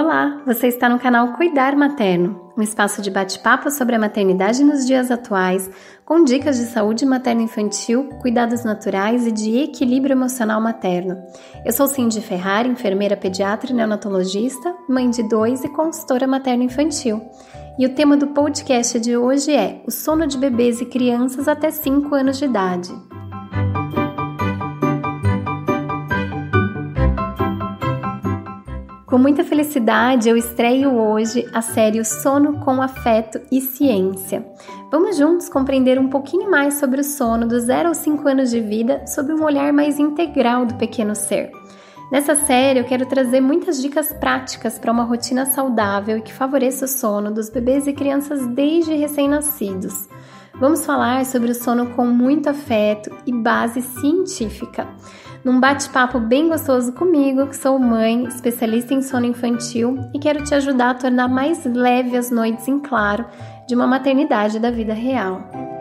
Olá, você está no canal Cuidar Materno, um espaço de bate-papo sobre a maternidade nos dias atuais, com dicas de saúde materno-infantil, cuidados naturais e de equilíbrio emocional materno. Eu sou Cindy Ferrari, enfermeira pediatra e neonatologista, mãe de dois e consultora materno-infantil. E o tema do podcast de hoje é o sono de bebês e crianças até 5 anos de idade. Com muita felicidade, eu estreio hoje a série O Sono com Afeto e Ciência. Vamos juntos compreender um pouquinho mais sobre o sono dos 0 aos 5 anos de vida sob um olhar mais integral do pequeno ser. Nessa série, eu quero trazer muitas dicas práticas para uma rotina saudável e que favoreça o sono dos bebês e crianças desde recém-nascidos. Vamos falar sobre o sono com muito afeto e base científica num bate-papo bem gostoso comigo, que sou mãe, especialista em sono infantil e quero te ajudar a tornar mais leve as noites em claro de uma maternidade da vida real.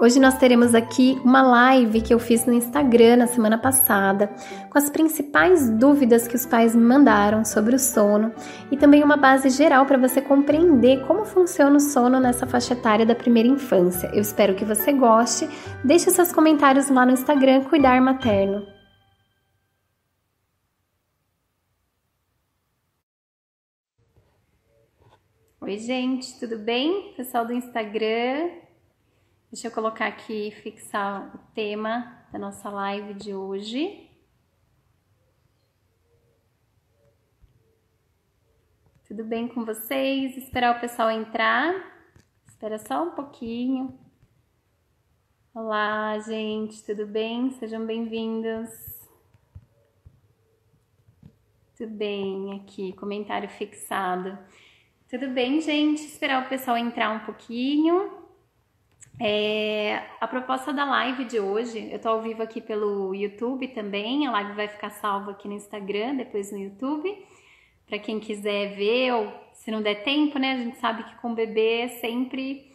Hoje nós teremos aqui uma live que eu fiz no Instagram na semana passada, com as principais dúvidas que os pais mandaram sobre o sono e também uma base geral para você compreender como funciona o sono nessa faixa etária da primeira infância. Eu espero que você goste. Deixe seus comentários lá no Instagram Cuidar Materno. Oi, gente, tudo bem? Pessoal do Instagram, Deixa eu colocar aqui, fixar o tema da nossa live de hoje. Tudo bem com vocês? Esperar o pessoal entrar. Espera só um pouquinho. Olá, gente, tudo bem? Sejam bem-vindos. Tudo bem, aqui, comentário fixado. Tudo bem, gente? Esperar o pessoal entrar um pouquinho. É, a proposta da live de hoje, eu tô ao vivo aqui pelo YouTube também, a live vai ficar salva aqui no Instagram, depois no YouTube, para quem quiser ver, ou se não der tempo, né? A gente sabe que com bebê é sempre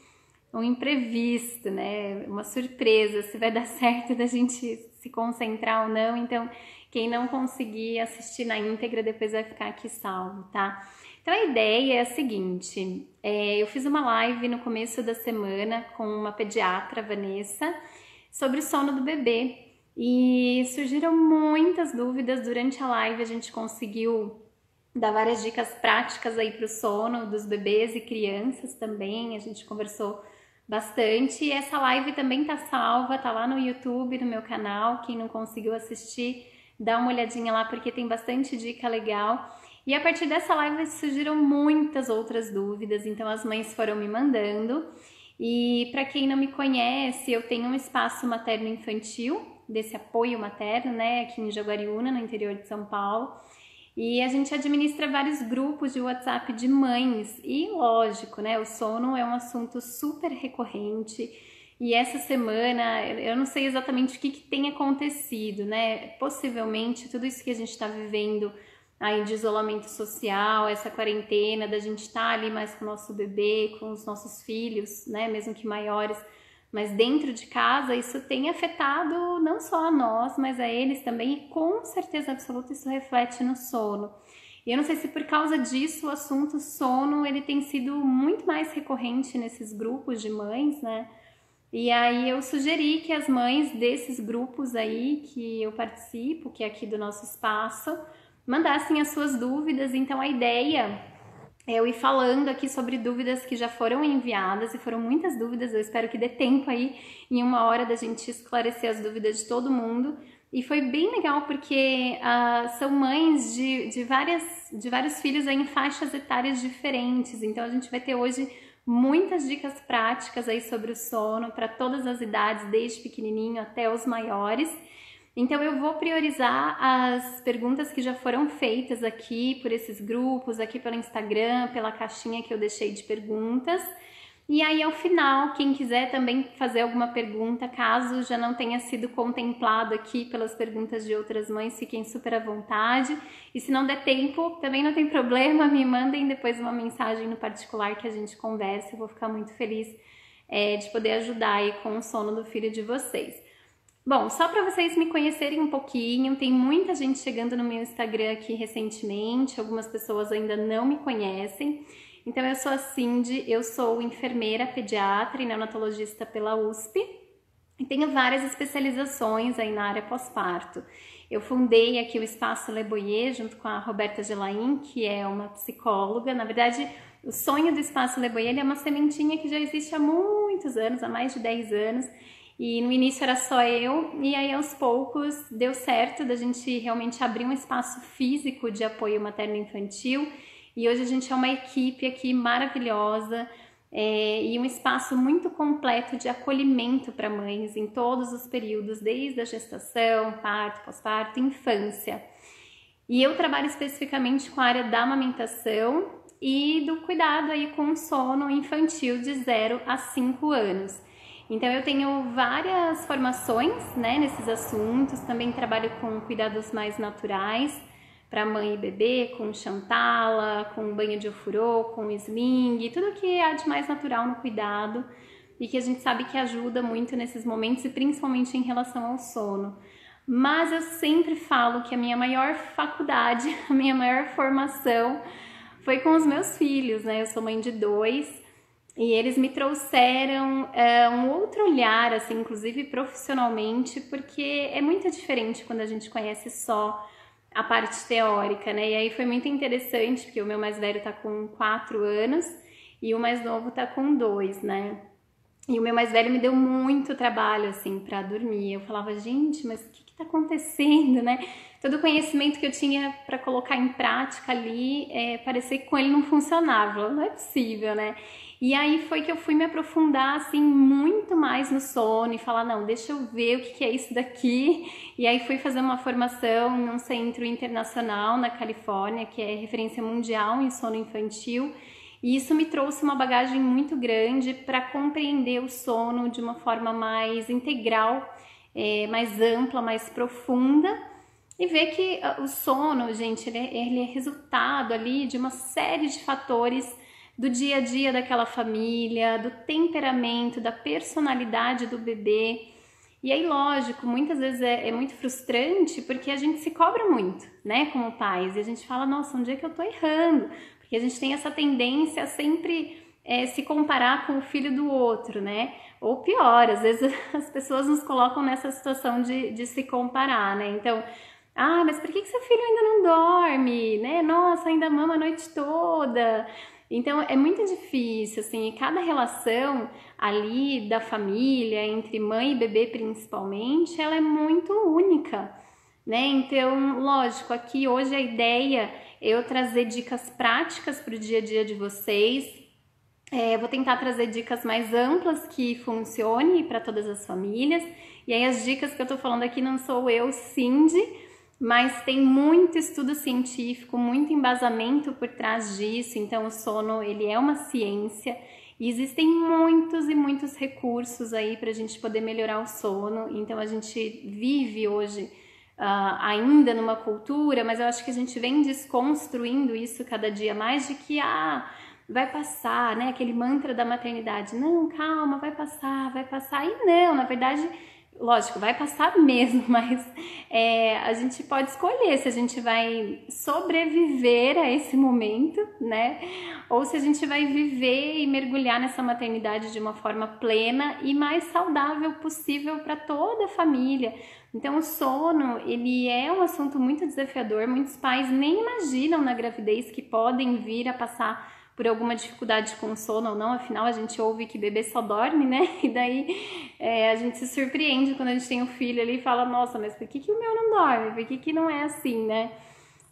um imprevisto, né? Uma surpresa, se vai dar certo da gente se concentrar ou não. Então, quem não conseguir assistir na íntegra, depois vai ficar aqui salvo, tá? Então a ideia é a seguinte: é, eu fiz uma live no começo da semana com uma pediatra, Vanessa, sobre o sono do bebê e surgiram muitas dúvidas durante a live. A gente conseguiu dar várias dicas práticas aí para o sono dos bebês e crianças também. A gente conversou bastante. E essa live também tá salva, tá lá no YouTube, no meu canal. Quem não conseguiu assistir, dá uma olhadinha lá porque tem bastante dica legal. E a partir dessa live surgiram muitas outras dúvidas, então as mães foram me mandando. E para quem não me conhece, eu tenho um espaço materno-infantil, desse apoio materno, né, aqui em Jaguariúna, no interior de São Paulo. E a gente administra vários grupos de WhatsApp de mães. E lógico, né, o sono é um assunto super recorrente. E essa semana, eu não sei exatamente o que, que tem acontecido, né? Possivelmente tudo isso que a gente está vivendo aí de isolamento social, essa quarentena, da gente estar tá ali mais com o nosso bebê, com os nossos filhos, né, mesmo que maiores, mas dentro de casa isso tem afetado não só a nós, mas a eles também, e com certeza absoluta isso reflete no sono. E eu não sei se por causa disso o assunto sono ele tem sido muito mais recorrente nesses grupos de mães, né? E aí eu sugeri que as mães desses grupos aí que eu participo, que é aqui do nosso espaço, mandassem as suas dúvidas. Então a ideia é eu ir falando aqui sobre dúvidas que já foram enviadas e foram muitas dúvidas. Eu espero que dê tempo aí em uma hora da gente esclarecer as dúvidas de todo mundo. E foi bem legal porque uh, são mães de, de, várias, de vários filhos em faixas etárias diferentes. Então a gente vai ter hoje muitas dicas práticas aí sobre o sono para todas as idades, desde pequenininho até os maiores. Então eu vou priorizar as perguntas que já foram feitas aqui por esses grupos, aqui pelo Instagram, pela caixinha que eu deixei de perguntas. E aí ao final, quem quiser também fazer alguma pergunta, caso já não tenha sido contemplado aqui pelas perguntas de outras mães, fiquem super à vontade. E se não der tempo, também não tem problema, me mandem depois uma mensagem no particular que a gente converse. Eu vou ficar muito feliz é, de poder ajudar aí com o sono do filho de vocês. Bom, só para vocês me conhecerem um pouquinho, tem muita gente chegando no meu Instagram aqui recentemente, algumas pessoas ainda não me conhecem. Então, eu sou a Cindy, eu sou enfermeira pediatra e neonatologista pela USP e tenho várias especializações aí na área pós-parto. Eu fundei aqui o Espaço Le Boyer junto com a Roberta Gelain, que é uma psicóloga. Na verdade, o sonho do Espaço Le Boyer é uma sementinha que já existe há muitos anos, há mais de 10 anos e no início era só eu, e aí aos poucos deu certo da gente realmente abrir um espaço físico de apoio materno-infantil. E hoje a gente é uma equipe aqui maravilhosa é, e um espaço muito completo de acolhimento para mães em todos os períodos, desde a gestação, parto, pós-parto, infância. E eu trabalho especificamente com a área da amamentação e do cuidado aí com o sono infantil de 0 a 5 anos. Então eu tenho várias formações né, nesses assuntos, também trabalho com cuidados mais naturais para mãe e bebê, com chantala, com banho de ofurô, com sling, tudo que há de mais natural no cuidado e que a gente sabe que ajuda muito nesses momentos e principalmente em relação ao sono. Mas eu sempre falo que a minha maior faculdade, a minha maior formação foi com os meus filhos, né? Eu sou mãe de dois e eles me trouxeram é, um outro olhar, assim, inclusive profissionalmente, porque é muito diferente quando a gente conhece só a parte teórica, né? E aí foi muito interessante, porque o meu mais velho tá com quatro anos e o mais novo tá com dois, né? E o meu mais velho me deu muito trabalho, assim, para dormir. Eu falava, gente, mas o que, que tá acontecendo, né? Todo o conhecimento que eu tinha para colocar em prática ali, é, parecia que com ele não funcionava. Não é possível, né? E aí foi que eu fui me aprofundar assim muito mais no sono e falar, não, deixa eu ver o que é isso daqui. E aí fui fazer uma formação num centro internacional na Califórnia, que é referência mundial em sono infantil. E isso me trouxe uma bagagem muito grande para compreender o sono de uma forma mais integral, é, mais ampla, mais profunda e ver que ah, o sono, gente, ele é, ele é resultado ali de uma série de fatores do dia a dia daquela família, do temperamento, da personalidade do bebê. E aí, lógico, muitas vezes é, é, muito frustrante porque a gente se cobra muito, né, como pais, e a gente fala, nossa, onde é que eu tô errando? Porque a gente tem essa tendência a sempre é, se comparar com o filho do outro, né? Ou pior, às vezes as pessoas nos colocam nessa situação de, de se comparar, né? Então, ah, mas por que, que seu filho ainda não dorme, né? Nossa, ainda mama a noite toda. Então é muito difícil, assim, cada relação ali da família, entre mãe e bebê principalmente, ela é muito única, né? Então, lógico, aqui hoje a ideia é eu trazer dicas práticas para o dia a dia de vocês. É, vou tentar trazer dicas mais amplas que funcione para todas as famílias. E aí as dicas que eu tô falando aqui não sou eu, Cindy, mas tem muito estudo científico, muito embasamento por trás disso. Então, o sono ele é uma ciência e existem muitos e muitos recursos aí para a gente poder melhorar o sono. Então, a gente vive hoje uh, ainda numa cultura, mas eu acho que a gente vem desconstruindo isso cada dia mais de que ah, vai passar, né? Aquele mantra da maternidade, não, calma, vai passar, vai passar. E não, na verdade lógico, vai passar mesmo, mas é, a gente pode escolher se a gente vai sobreviver a esse momento, né? Ou se a gente vai viver e mergulhar nessa maternidade de uma forma plena e mais saudável possível para toda a família. Então, o sono, ele é um assunto muito desafiador. Muitos pais nem imaginam na gravidez que podem vir a passar por alguma dificuldade com sono ou não, afinal a gente ouve que bebê só dorme, né? E daí é, a gente se surpreende quando a gente tem um filho ali e fala, nossa, mas por que, que o meu não dorme? Por que, que não é assim, né?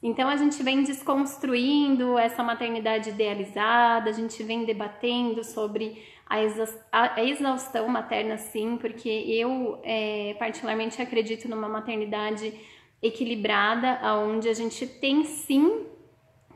Então a gente vem desconstruindo essa maternidade idealizada, a gente vem debatendo sobre a exaustão materna, sim, porque eu é, particularmente acredito numa maternidade equilibrada, onde a gente tem sim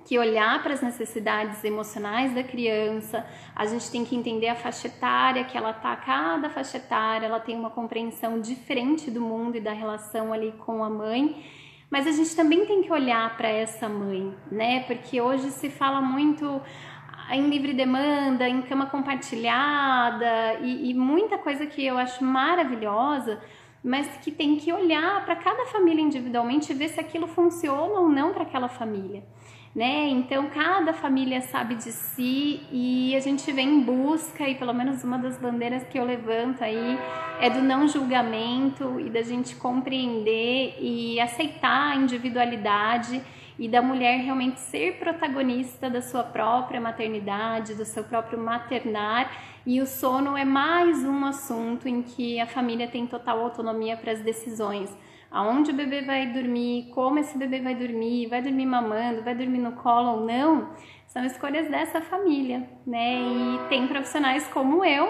que olhar para as necessidades emocionais da criança, a gente tem que entender a faixa etária que ela tá, cada faixa etária, ela tem uma compreensão diferente do mundo e da relação ali com a mãe. Mas a gente também tem que olhar para essa mãe, né? Porque hoje se fala muito em livre demanda, em cama compartilhada e, e muita coisa que eu acho maravilhosa, mas que tem que olhar para cada família individualmente e ver se aquilo funciona ou não para aquela família. Né? Então cada família sabe de si e a gente vem em busca e pelo menos uma das bandeiras que eu levanto aí é do não julgamento e da gente compreender e aceitar a individualidade e da mulher realmente ser protagonista da sua própria maternidade, do seu próprio maternar. E o sono é mais um assunto em que a família tem total autonomia para as decisões. Aonde o bebê vai dormir, como esse bebê vai dormir, vai dormir mamando, vai dormir no colo ou não, são escolhas dessa família, né? E tem profissionais como eu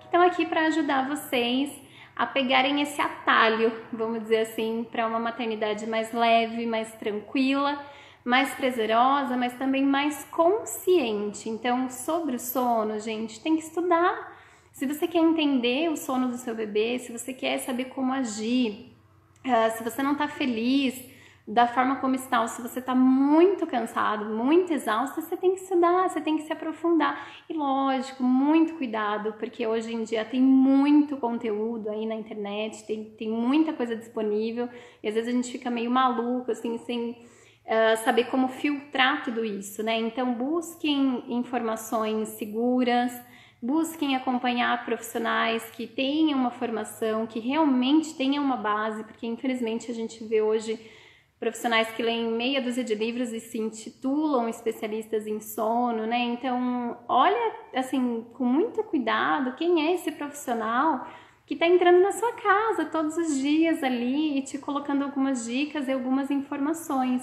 que estão aqui para ajudar vocês a pegarem esse atalho, vamos dizer assim, para uma maternidade mais leve, mais tranquila, mais prazerosa, mas também mais consciente. Então, sobre o sono, gente, tem que estudar. Se você quer entender o sono do seu bebê, se você quer saber como agir, uh, se você não está feliz da forma como está, ou se você está muito cansado, muito exausto, você tem que estudar, você tem que se aprofundar. E lógico, muito cuidado, porque hoje em dia tem muito conteúdo aí na internet, tem, tem muita coisa disponível, e às vezes a gente fica meio maluco, assim, sem uh, saber como filtrar tudo isso, né? Então busquem informações seguras, busquem acompanhar profissionais que tenham uma formação, que realmente tenham uma base, porque infelizmente a gente vê hoje profissionais que leem meia dúzia de livros e se intitulam especialistas em sono, né? Então, olha assim com muito cuidado quem é esse profissional que está entrando na sua casa todos os dias ali e te colocando algumas dicas e algumas informações.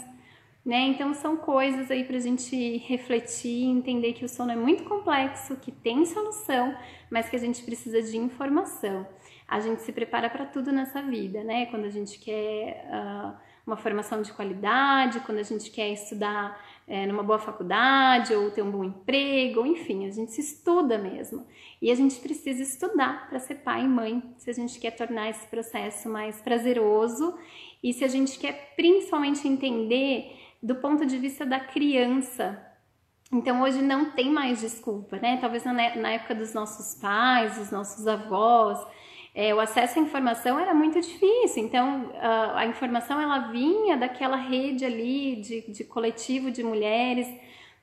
Né? Então são coisas aí para a gente refletir, entender que o sono é muito complexo, que tem solução, mas que a gente precisa de informação. A gente se prepara para tudo nessa vida, né? Quando a gente quer uh, uma formação de qualidade, quando a gente quer estudar é, numa boa faculdade ou ter um bom emprego, enfim, a gente se estuda mesmo. E a gente precisa estudar para ser pai e mãe, se a gente quer tornar esse processo mais prazeroso e se a gente quer principalmente entender do ponto de vista da criança. Então hoje não tem mais desculpa, né? Talvez na, época dos nossos pais, dos nossos avós, é, o acesso à informação era muito difícil, então a, a informação ela vinha daquela rede ali de, de, coletivo de mulheres,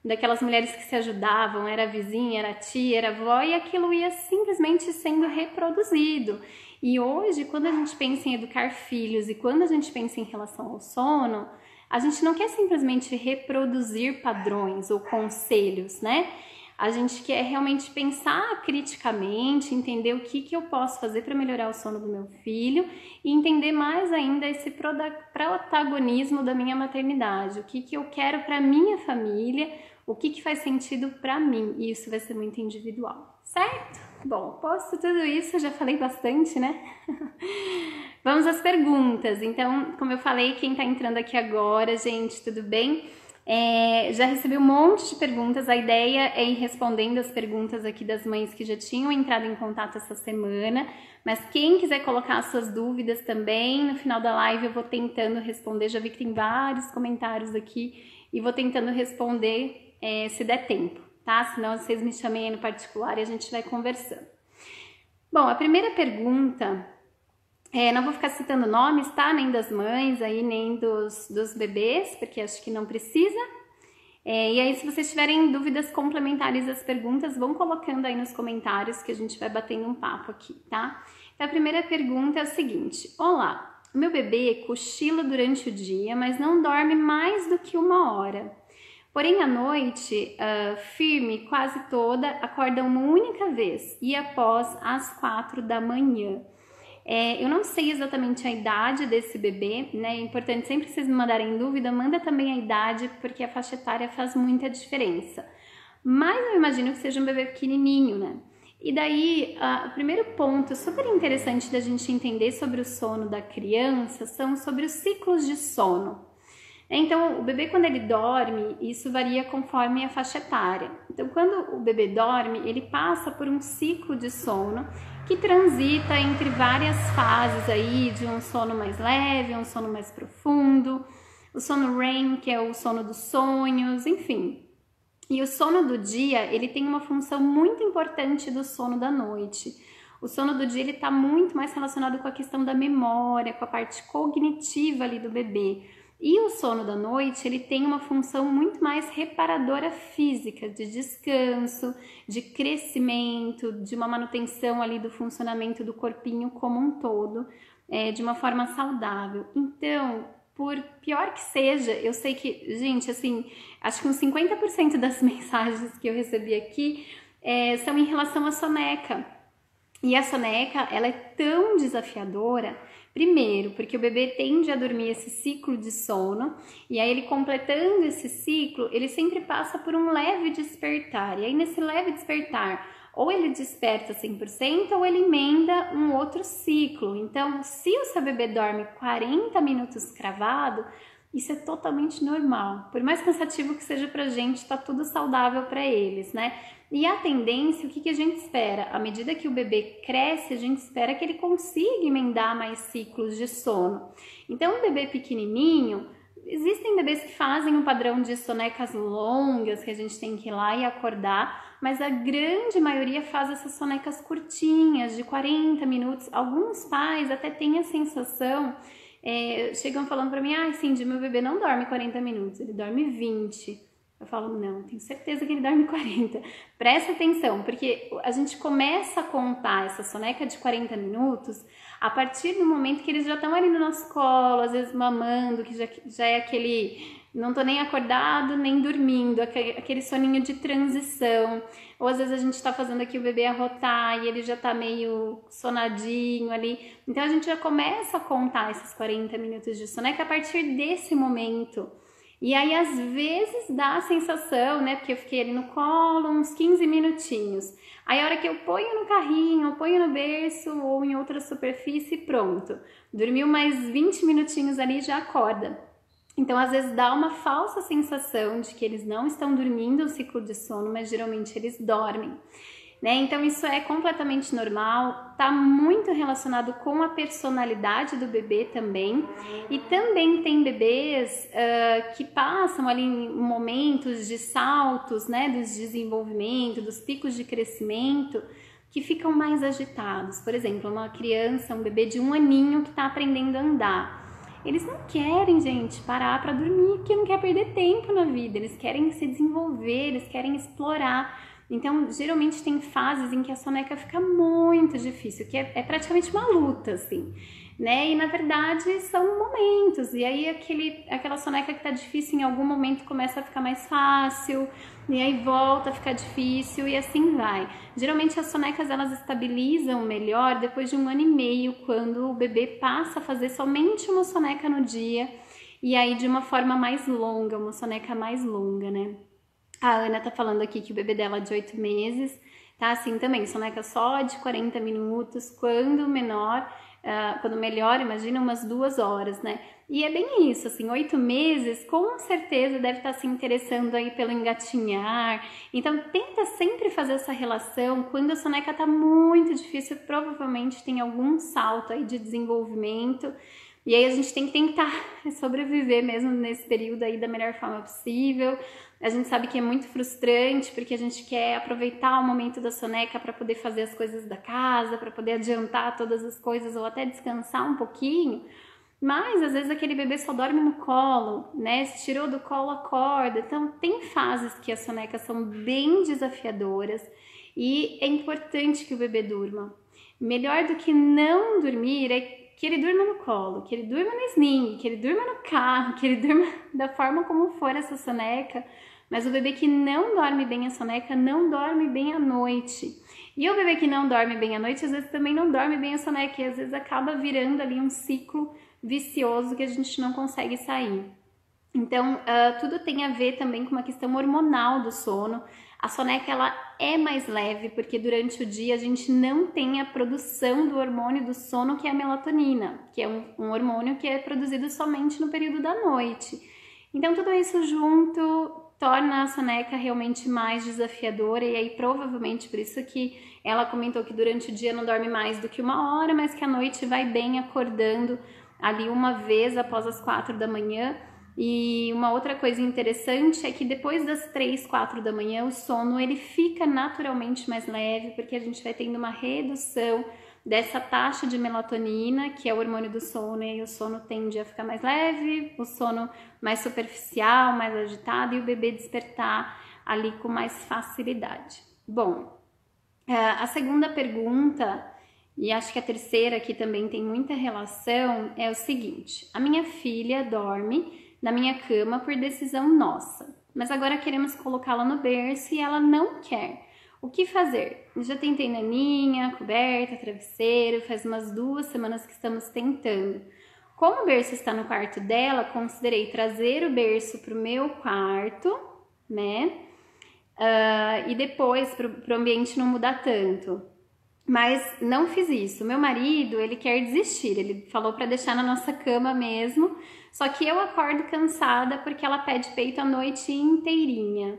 daquelas mulheres que se ajudavam, era vizinha, era tia, era avó, e aquilo ia simplesmente sendo reproduzido. E hoje, quando a gente pensa em educar filhos e quando a gente pensa em relação ao sono, a gente não quer simplesmente reproduzir padrões ou conselhos, né? A gente quer realmente pensar criticamente, entender o que, que eu posso fazer para melhorar o sono do meu filho e entender mais ainda esse protagonismo da minha maternidade, o que, que eu quero para minha família, o que, que faz sentido para mim. E isso vai ser muito individual, certo? Bom, posto tudo isso, já falei bastante, né? Vamos às perguntas. Então, como eu falei, quem está entrando aqui agora, gente, tudo bem? É, já recebi um monte de perguntas. A ideia é ir respondendo as perguntas aqui das mães que já tinham entrado em contato essa semana. Mas quem quiser colocar suas dúvidas também, no final da live eu vou tentando responder. Já vi que tem vários comentários aqui e vou tentando responder é, se der tempo, tá? Senão vocês me chamem aí no particular e a gente vai conversando. Bom, a primeira pergunta é, não vou ficar citando nomes, tá? Nem das mães aí, nem dos, dos bebês, porque acho que não precisa. É, e aí, se vocês tiverem dúvidas complementares às perguntas, vão colocando aí nos comentários que a gente vai batendo um papo aqui, tá? Então, a primeira pergunta é o seguinte: Olá, meu bebê cochila durante o dia, mas não dorme mais do que uma hora. Porém, à noite, uh, firme quase toda, acorda uma única vez e após as quatro da manhã. É, eu não sei exatamente a idade desse bebê, né? É importante sempre vocês me mandarem dúvida, manda também a idade, porque a faixa etária faz muita diferença. Mas eu imagino que seja um bebê pequenininho, né? E daí, uh, o primeiro ponto super interessante da gente entender sobre o sono da criança são sobre os ciclos de sono. Então, o bebê, quando ele dorme, isso varia conforme a faixa etária. Então, quando o bebê dorme, ele passa por um ciclo de sono que transita entre várias fases aí, de um sono mais leve, um sono mais profundo, o sono REM, que é o sono dos sonhos, enfim. E o sono do dia, ele tem uma função muito importante do sono da noite. o sono do dia ele está muito mais relacionado com a questão da memória, com a parte cognitiva ali do bebê. E o sono da noite, ele tem uma função muito mais reparadora física, de descanso, de crescimento, de uma manutenção ali do funcionamento do corpinho como um todo, é, de uma forma saudável. Então, por pior que seja, eu sei que, gente, assim, acho que uns 50% das mensagens que eu recebi aqui é, são em relação à soneca. E a soneca, ela é tão desafiadora Primeiro, porque o bebê tende a dormir esse ciclo de sono, e aí ele completando esse ciclo, ele sempre passa por um leve despertar. E aí nesse leve despertar, ou ele desperta 100% ou ele emenda um outro ciclo. Então, se o seu bebê dorme 40 minutos cravado, isso é totalmente normal. Por mais cansativo que seja pra gente, tá tudo saudável para eles, né? E a tendência, o que, que a gente espera? À medida que o bebê cresce, a gente espera que ele consiga emendar mais ciclos de sono. Então, um bebê pequenininho, existem bebês que fazem um padrão de sonecas longas, que a gente tem que ir lá e acordar, mas a grande maioria faz essas sonecas curtinhas, de 40 minutos. Alguns pais até têm a sensação, é, chegam falando para mim, ah, Cindy, meu bebê não dorme 40 minutos, ele dorme 20. Eu falo, não, tenho certeza que ele dorme 40. Presta atenção, porque a gente começa a contar essa soneca de 40 minutos a partir do momento que eles já estão ali no nosso colo, às vezes mamando, que já, já é aquele não tô nem acordado nem dormindo, aquele soninho de transição. Ou às vezes a gente tá fazendo aqui o bebê arrotar e ele já tá meio sonadinho ali. Então a gente já começa a contar esses 40 minutos de soneca a partir desse momento. E aí, às vezes, dá a sensação, né? Porque eu fiquei ali no colo uns 15 minutinhos. Aí, a hora que eu ponho no carrinho, eu ponho no berço ou em outra superfície, pronto. Dormiu mais 20 minutinhos ali já acorda. Então, às vezes, dá uma falsa sensação de que eles não estão dormindo o ciclo de sono, mas geralmente eles dormem. Né? Então isso é completamente normal, está muito relacionado com a personalidade do bebê também. E também tem bebês uh, que passam ali momentos de saltos, né, dos desenvolvimento, dos picos de crescimento, que ficam mais agitados. Por exemplo, uma criança, um bebê de um aninho que está aprendendo a andar. Eles não querem, gente, parar para dormir, porque não quer perder tempo na vida. Eles querem se desenvolver, eles querem explorar. Então, geralmente tem fases em que a soneca fica muito difícil, que é, é praticamente uma luta, assim, né? E na verdade são momentos, e aí aquele, aquela soneca que tá difícil em algum momento começa a ficar mais fácil, e aí volta a ficar difícil e assim vai. Geralmente as sonecas elas estabilizam melhor depois de um ano e meio, quando o bebê passa a fazer somente uma soneca no dia, e aí de uma forma mais longa, uma soneca mais longa, né? A Ana tá falando aqui que o bebê dela é de 8 meses, tá assim também, soneca só de 40 minutos, quando menor, uh, quando melhor, imagina umas duas horas, né? E é bem isso, assim, oito meses, com certeza deve estar tá se interessando aí pelo engatinhar. Então, tenta sempre fazer essa relação. Quando a soneca tá muito difícil, provavelmente tem algum salto aí de desenvolvimento. E aí a gente tem que tentar sobreviver mesmo nesse período aí da melhor forma possível. A gente sabe que é muito frustrante porque a gente quer aproveitar o momento da soneca para poder fazer as coisas da casa, para poder adiantar todas as coisas ou até descansar um pouquinho. Mas às vezes aquele bebê só dorme no colo, né? Se tirou do colo, acorda. Então tem fases que as sonecas são bem desafiadoras e é importante que o bebê durma. Melhor do que não dormir é que ele durma no colo, que ele durma no sling, que ele durma no carro, que ele durma da forma como for essa soneca, mas o bebê que não dorme bem a soneca não dorme bem à noite. E o bebê que não dorme bem à noite, às vezes também não dorme bem a soneca, e às vezes acaba virando ali um ciclo vicioso que a gente não consegue sair. Então, uh, tudo tem a ver também com uma questão hormonal do sono. A soneca ela é mais leve porque durante o dia a gente não tem a produção do hormônio do sono que é a melatonina, que é um, um hormônio que é produzido somente no período da noite. Então, tudo isso junto torna a soneca realmente mais desafiadora e aí provavelmente por isso que ela comentou que durante o dia não dorme mais do que uma hora, mas que à noite vai bem acordando ali uma vez após as quatro da manhã. E uma outra coisa interessante é que depois das 3, 4 da manhã, o sono ele fica naturalmente mais leve, porque a gente vai tendo uma redução dessa taxa de melatonina, que é o hormônio do sono, e o sono tende a ficar mais leve, o sono mais superficial, mais agitado, e o bebê despertar ali com mais facilidade. Bom, é, a segunda pergunta, e acho que a terceira que também tem muita relação, é o seguinte: a minha filha dorme na minha cama por decisão nossa, mas agora queremos colocá-la no berço e ela não quer. O que fazer? Já tentei naninha, coberta, travesseiro, faz umas duas semanas que estamos tentando. Como o berço está no quarto dela, considerei trazer o berço para o meu quarto, né? Uh, e depois para o ambiente não mudar tanto. Mas não fiz isso. Meu marido, ele quer desistir. Ele falou para deixar na nossa cama mesmo. Só que eu acordo cansada porque ela pede peito a noite inteirinha.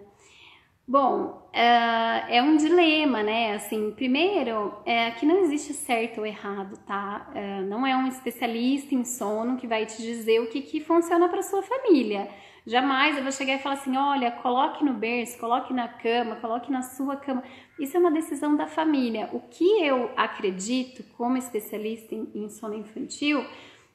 Bom, uh, é um dilema, né? Assim, primeiro, é que não existe certo ou errado, tá? Uh, não é um especialista em sono que vai te dizer o que, que funciona para sua família. Jamais eu vou chegar e falar assim: olha, coloque no berço, coloque na cama, coloque na sua cama. Isso é uma decisão da família. O que eu acredito, como especialista em, em sono infantil,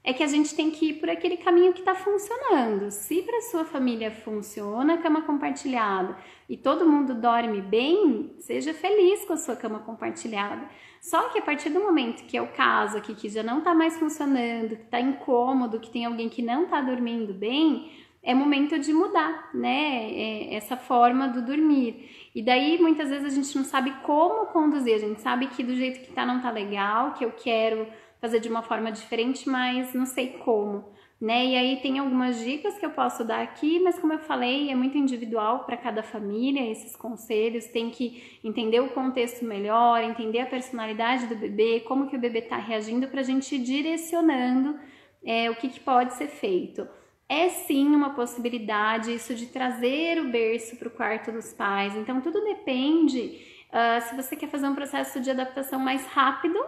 é que a gente tem que ir por aquele caminho que está funcionando. Se para sua família funciona a cama compartilhada e todo mundo dorme bem, seja feliz com a sua cama compartilhada. Só que a partir do momento que é o caso aqui, que já não está mais funcionando, que está incômodo, que tem alguém que não está dormindo bem, é momento de mudar, né? É essa forma do dormir. E daí muitas vezes a gente não sabe como conduzir, a gente sabe que do jeito que tá não tá legal, que eu quero fazer de uma forma diferente, mas não sei como, né? E aí tem algumas dicas que eu posso dar aqui, mas como eu falei, é muito individual para cada família esses conselhos, tem que entender o contexto melhor, entender a personalidade do bebê, como que o bebê está reagindo para a gente ir direcionando é, o que, que pode ser feito. É sim uma possibilidade isso de trazer o berço para o quarto dos pais. Então, tudo depende uh, se você quer fazer um processo de adaptação mais rápido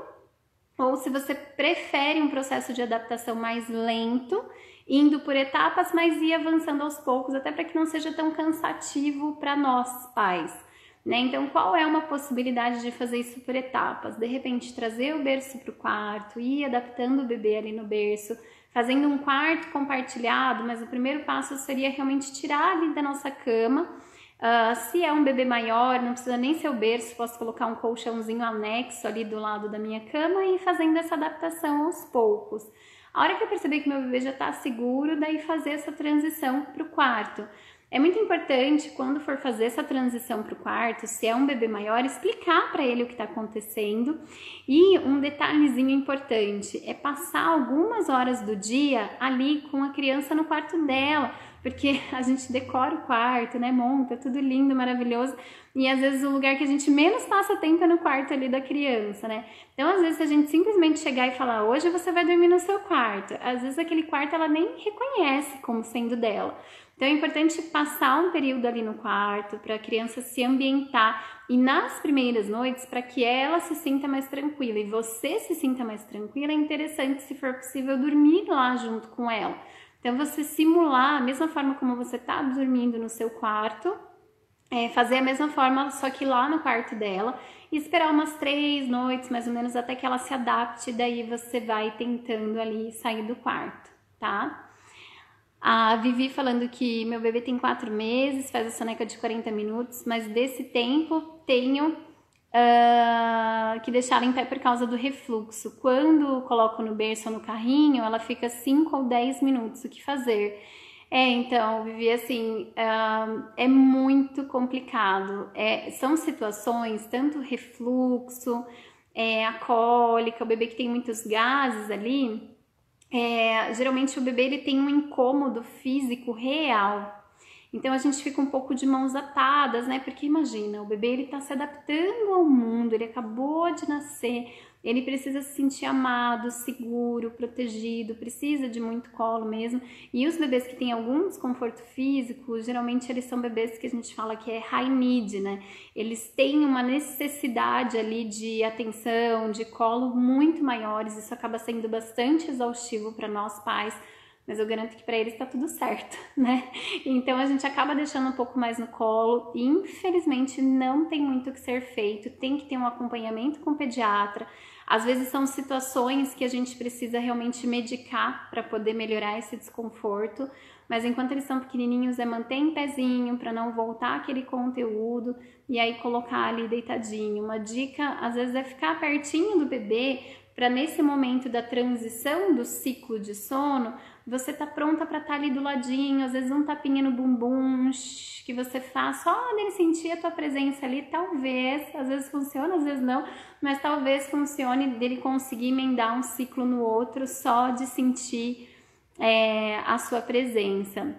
ou se você prefere um processo de adaptação mais lento, indo por etapas, mas ir avançando aos poucos, até para que não seja tão cansativo para nós pais. Né? Então, qual é uma possibilidade de fazer isso por etapas? De repente, trazer o berço para o quarto, ir adaptando o bebê ali no berço, fazendo um quarto compartilhado, mas o primeiro passo seria realmente tirar ali da nossa cama. Uh, se é um bebê maior, não precisa nem ser o berço, posso colocar um colchãozinho anexo ali do lado da minha cama e ir fazendo essa adaptação aos poucos. A hora que eu perceber que meu bebê já está seguro, daí fazer essa transição para o quarto. É muito importante quando for fazer essa transição para o quarto, se é um bebê maior, explicar para ele o que está acontecendo. E um detalhezinho importante é passar algumas horas do dia ali com a criança no quarto dela, porque a gente decora o quarto, né? Monta tudo lindo, maravilhoso. E às vezes o lugar que a gente menos passa tempo é no quarto ali da criança, né? Então, às vezes, a gente simplesmente chegar e falar, hoje você vai dormir no seu quarto, às vezes aquele quarto ela nem reconhece como sendo dela. Então é importante passar um período ali no quarto para a criança se ambientar e nas primeiras noites para que ela se sinta mais tranquila e você se sinta mais tranquila. É interessante, se for possível, dormir lá junto com ela. Então você simular a mesma forma como você está dormindo no seu quarto, é, fazer a mesma forma, só que lá no quarto dela, e esperar umas três noites, mais ou menos, até que ela se adapte, daí você vai tentando ali sair do quarto, tá? A Vivi falando que meu bebê tem quatro meses, faz a soneca de 40 minutos, mas desse tempo tenho uh, que deixá-la em pé por causa do refluxo. Quando coloco no berço ou no carrinho, ela fica 5 ou 10 minutos. O que fazer? É, então, Vivi, assim, uh, é muito complicado. É, são situações, tanto refluxo, é, a cólica, o bebê que tem muitos gases ali, é, geralmente o bebê ele tem um incômodo físico real. Então a gente fica um pouco de mãos atadas, né? Porque imagina, o bebê ele está se adaptando ao mundo, ele acabou de nascer, ele precisa se sentir amado, seguro, protegido, precisa de muito colo mesmo. E os bebês que têm algum desconforto físico, geralmente eles são bebês que a gente fala que é high need, né? Eles têm uma necessidade ali de atenção, de colo muito maiores. Isso acaba sendo bastante exaustivo para nós pais mas eu garanto que para eles está tudo certo, né? Então a gente acaba deixando um pouco mais no colo e infelizmente não tem muito o que ser feito, tem que ter um acompanhamento com o pediatra. Às vezes são situações que a gente precisa realmente medicar para poder melhorar esse desconforto, mas enquanto eles são pequenininhos é manter em pezinho para não voltar aquele conteúdo e aí colocar ali deitadinho. Uma dica às vezes é ficar pertinho do bebê para nesse momento da transição do ciclo de sono, você tá pronta para estar tá ali do ladinho, às vezes um tapinha no bumbum que você faz só dele sentir a tua presença ali, talvez, às vezes funciona, às vezes não, mas talvez funcione dele conseguir emendar um ciclo no outro só de sentir é, a sua presença.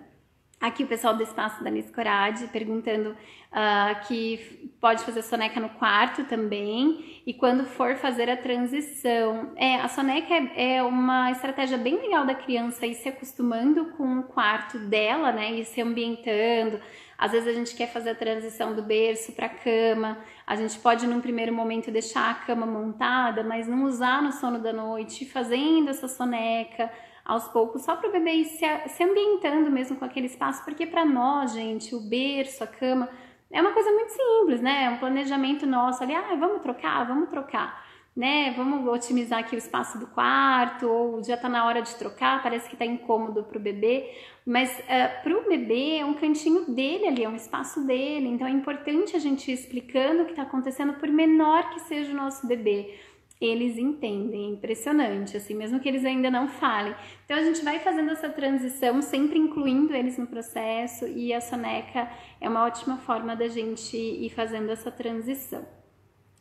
Aqui o pessoal do espaço da Miss Corade perguntando uh, que pode fazer soneca no quarto também e quando for fazer a transição. É, a soneca é, é uma estratégia bem legal da criança ir se acostumando com o quarto dela, né, e se ambientando. Às vezes a gente quer fazer a transição do berço para a cama, a gente pode num primeiro momento deixar a cama montada, mas não usar no sono da noite, fazendo essa soneca aos poucos, só para o bebê ir se, se ambientando mesmo com aquele espaço, porque para nós, gente, o berço, a cama, é uma coisa muito simples, né? É um planejamento nosso ali, ah, vamos trocar, vamos trocar, né? Vamos otimizar aqui o espaço do quarto, ou já tá na hora de trocar, parece que tá incômodo para o bebê, mas uh, eh, o bebê é um cantinho dele ali, é um espaço dele, então é importante a gente ir explicando o que está acontecendo, por menor que seja o nosso bebê eles entendem, é impressionante, assim, mesmo que eles ainda não falem. Então a gente vai fazendo essa transição, sempre incluindo eles no processo, e a soneca é uma ótima forma da gente ir fazendo essa transição.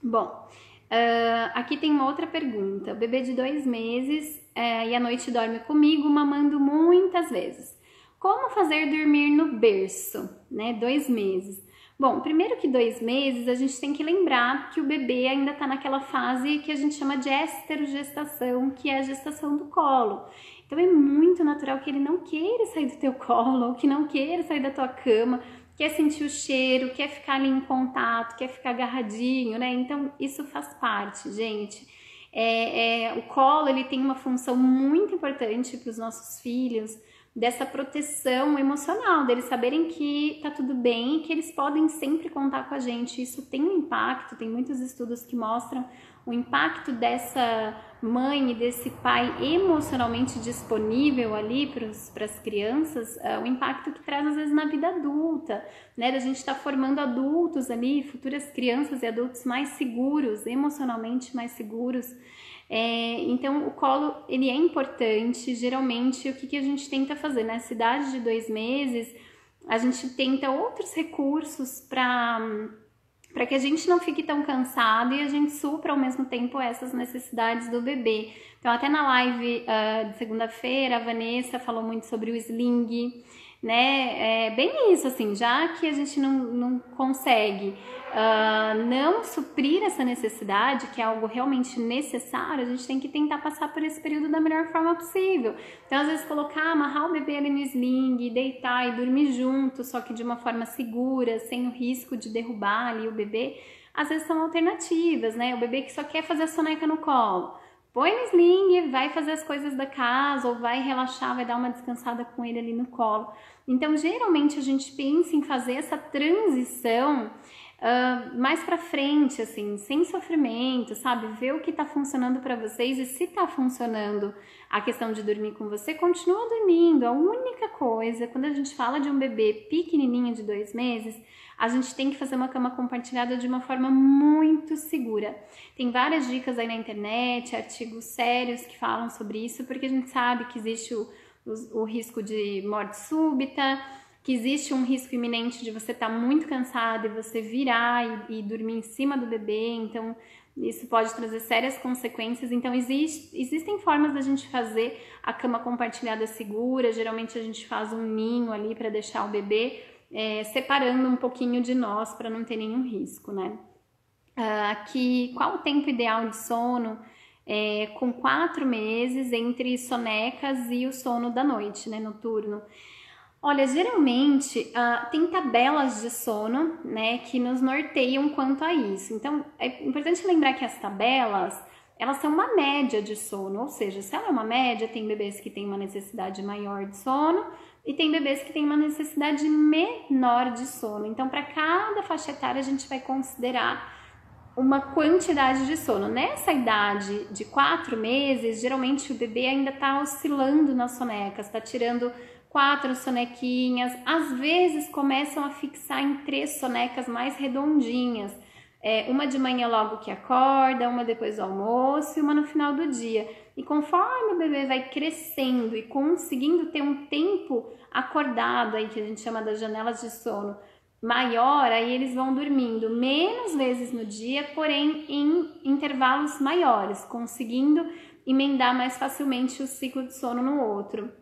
Bom, uh, aqui tem uma outra pergunta. O bebê de dois meses uh, e à noite dorme comigo, mamando muitas vezes. Como fazer dormir no berço, né? Dois meses. Bom, primeiro que dois meses, a gente tem que lembrar que o bebê ainda está naquela fase que a gente chama de esterogestação, que é a gestação do colo. Então é muito natural que ele não queira sair do teu colo, que não queira sair da tua cama, quer sentir o cheiro, quer ficar ali em contato, quer ficar agarradinho, né? Então isso faz parte, gente. É, é, o colo ele tem uma função muito importante para os nossos filhos dessa proteção emocional, deles saberem que tá tudo bem e que eles podem sempre contar com a gente. Isso tem um impacto, tem muitos estudos que mostram o impacto dessa mãe e desse pai emocionalmente disponível ali para as crianças, o impacto que traz às vezes na vida adulta, né? Da gente estar tá formando adultos ali, futuras crianças e adultos mais seguros, emocionalmente mais seguros. É, então, o colo ele é importante. Geralmente, o que, que a gente tenta fazer na cidade de dois meses? A gente tenta outros recursos para para que a gente não fique tão cansado e a gente supra ao mesmo tempo essas necessidades do bebê. Então, até na live uh, de segunda-feira, a Vanessa falou muito sobre o sling, né? É bem isso, assim, já que a gente não, não consegue uh, não suprir essa necessidade, que é algo realmente necessário, a gente tem que tentar passar por esse período da melhor forma possível. Então, às vezes, colocar, amarrar o bebê ali no sling, deitar e dormir junto, só que de uma forma segura, sem o risco de derrubar ali o bebê, às vezes são alternativas, né? O bebê que só quer fazer a soneca no colo põe no sling, vai fazer as coisas da casa ou vai relaxar, vai dar uma descansada com ele ali no colo. Então, geralmente a gente pensa em fazer essa transição uh, mais para frente, assim, sem sofrimento, sabe? Ver o que tá funcionando para vocês e se tá funcionando a questão de dormir com você, continua dormindo. A única coisa, quando a gente fala de um bebê pequenininho de dois meses, a gente tem que fazer uma cama compartilhada de uma forma muito segura. Tem várias dicas aí na internet, artigos sérios que falam sobre isso, porque a gente sabe que existe o o, o risco de morte súbita, que existe um risco iminente de você estar tá muito cansado e você virar e, e, dormir em cima do bebê, então isso pode trazer sérias consequências. Então existe, existem formas da gente fazer a cama compartilhada segura. Geralmente a gente faz um ninho ali para deixar o bebê é, separando um pouquinho de nós para não ter nenhum risco, né? Uh, aqui, qual o tempo ideal de sono? é, com quatro meses entre sonecas e o sono da noite, né, noturno. Olha, geralmente uh, tem tabelas de sono, né, que nos norteiam quanto a isso. Então, é importante lembrar que as tabelas elas são uma média de sono, ou seja, se ela é uma média, tem bebês que têm uma necessidade maior de sono e tem bebês que têm uma necessidade menor de sono. Então, para cada faixa etária, a gente vai considerar uma quantidade de sono. Nessa idade de quatro meses, geralmente o bebê ainda está oscilando nas sonecas, está tirando quatro sonequinhas, às vezes começam a fixar em três sonecas mais redondinhas. É, uma de manhã logo que acorda, uma depois do almoço e uma no final do dia. E conforme o bebê vai crescendo e conseguindo ter um tempo acordado aí que a gente chama das janelas de sono maior, aí eles vão dormindo menos vezes no dia, porém em intervalos maiores, conseguindo emendar mais facilmente o ciclo de sono no outro.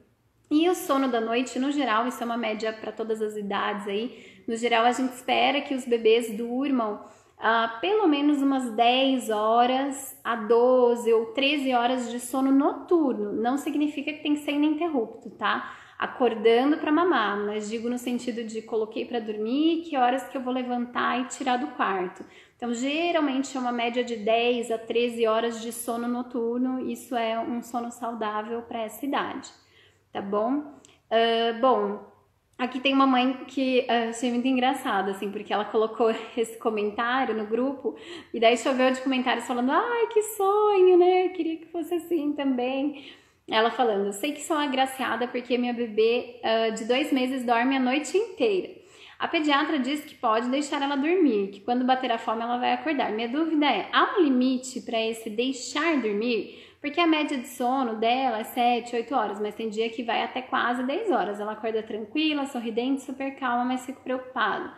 E o sono da noite, no geral, isso é uma média para todas as idades aí. No geral, a gente espera que os bebês durmam uh, pelo menos umas 10 horas a 12 ou 13 horas de sono noturno. Não significa que tem que ser ininterrupto, tá? Acordando para mamar, mas digo no sentido de coloquei para dormir, que horas que eu vou levantar e tirar do quarto. Então, geralmente é uma média de 10 a 13 horas de sono noturno, isso é um sono saudável para essa idade, tá bom? Uh, bom, Aqui tem uma mãe que uh, achei muito engraçada, assim, porque ela colocou esse comentário no grupo e daí choveu de comentários falando: ai, que sonho, né? Queria que fosse assim também. Ela falando: sei que sou agraciada porque minha bebê uh, de dois meses dorme a noite inteira. A pediatra diz que pode deixar ela dormir, que quando bater a fome ela vai acordar. Minha dúvida é: há um limite para esse deixar dormir? Porque a média de sono dela é 7, 8 horas, mas tem dia que vai até quase 10 horas. Ela acorda tranquila, sorridente, super calma, mas fica preocupada.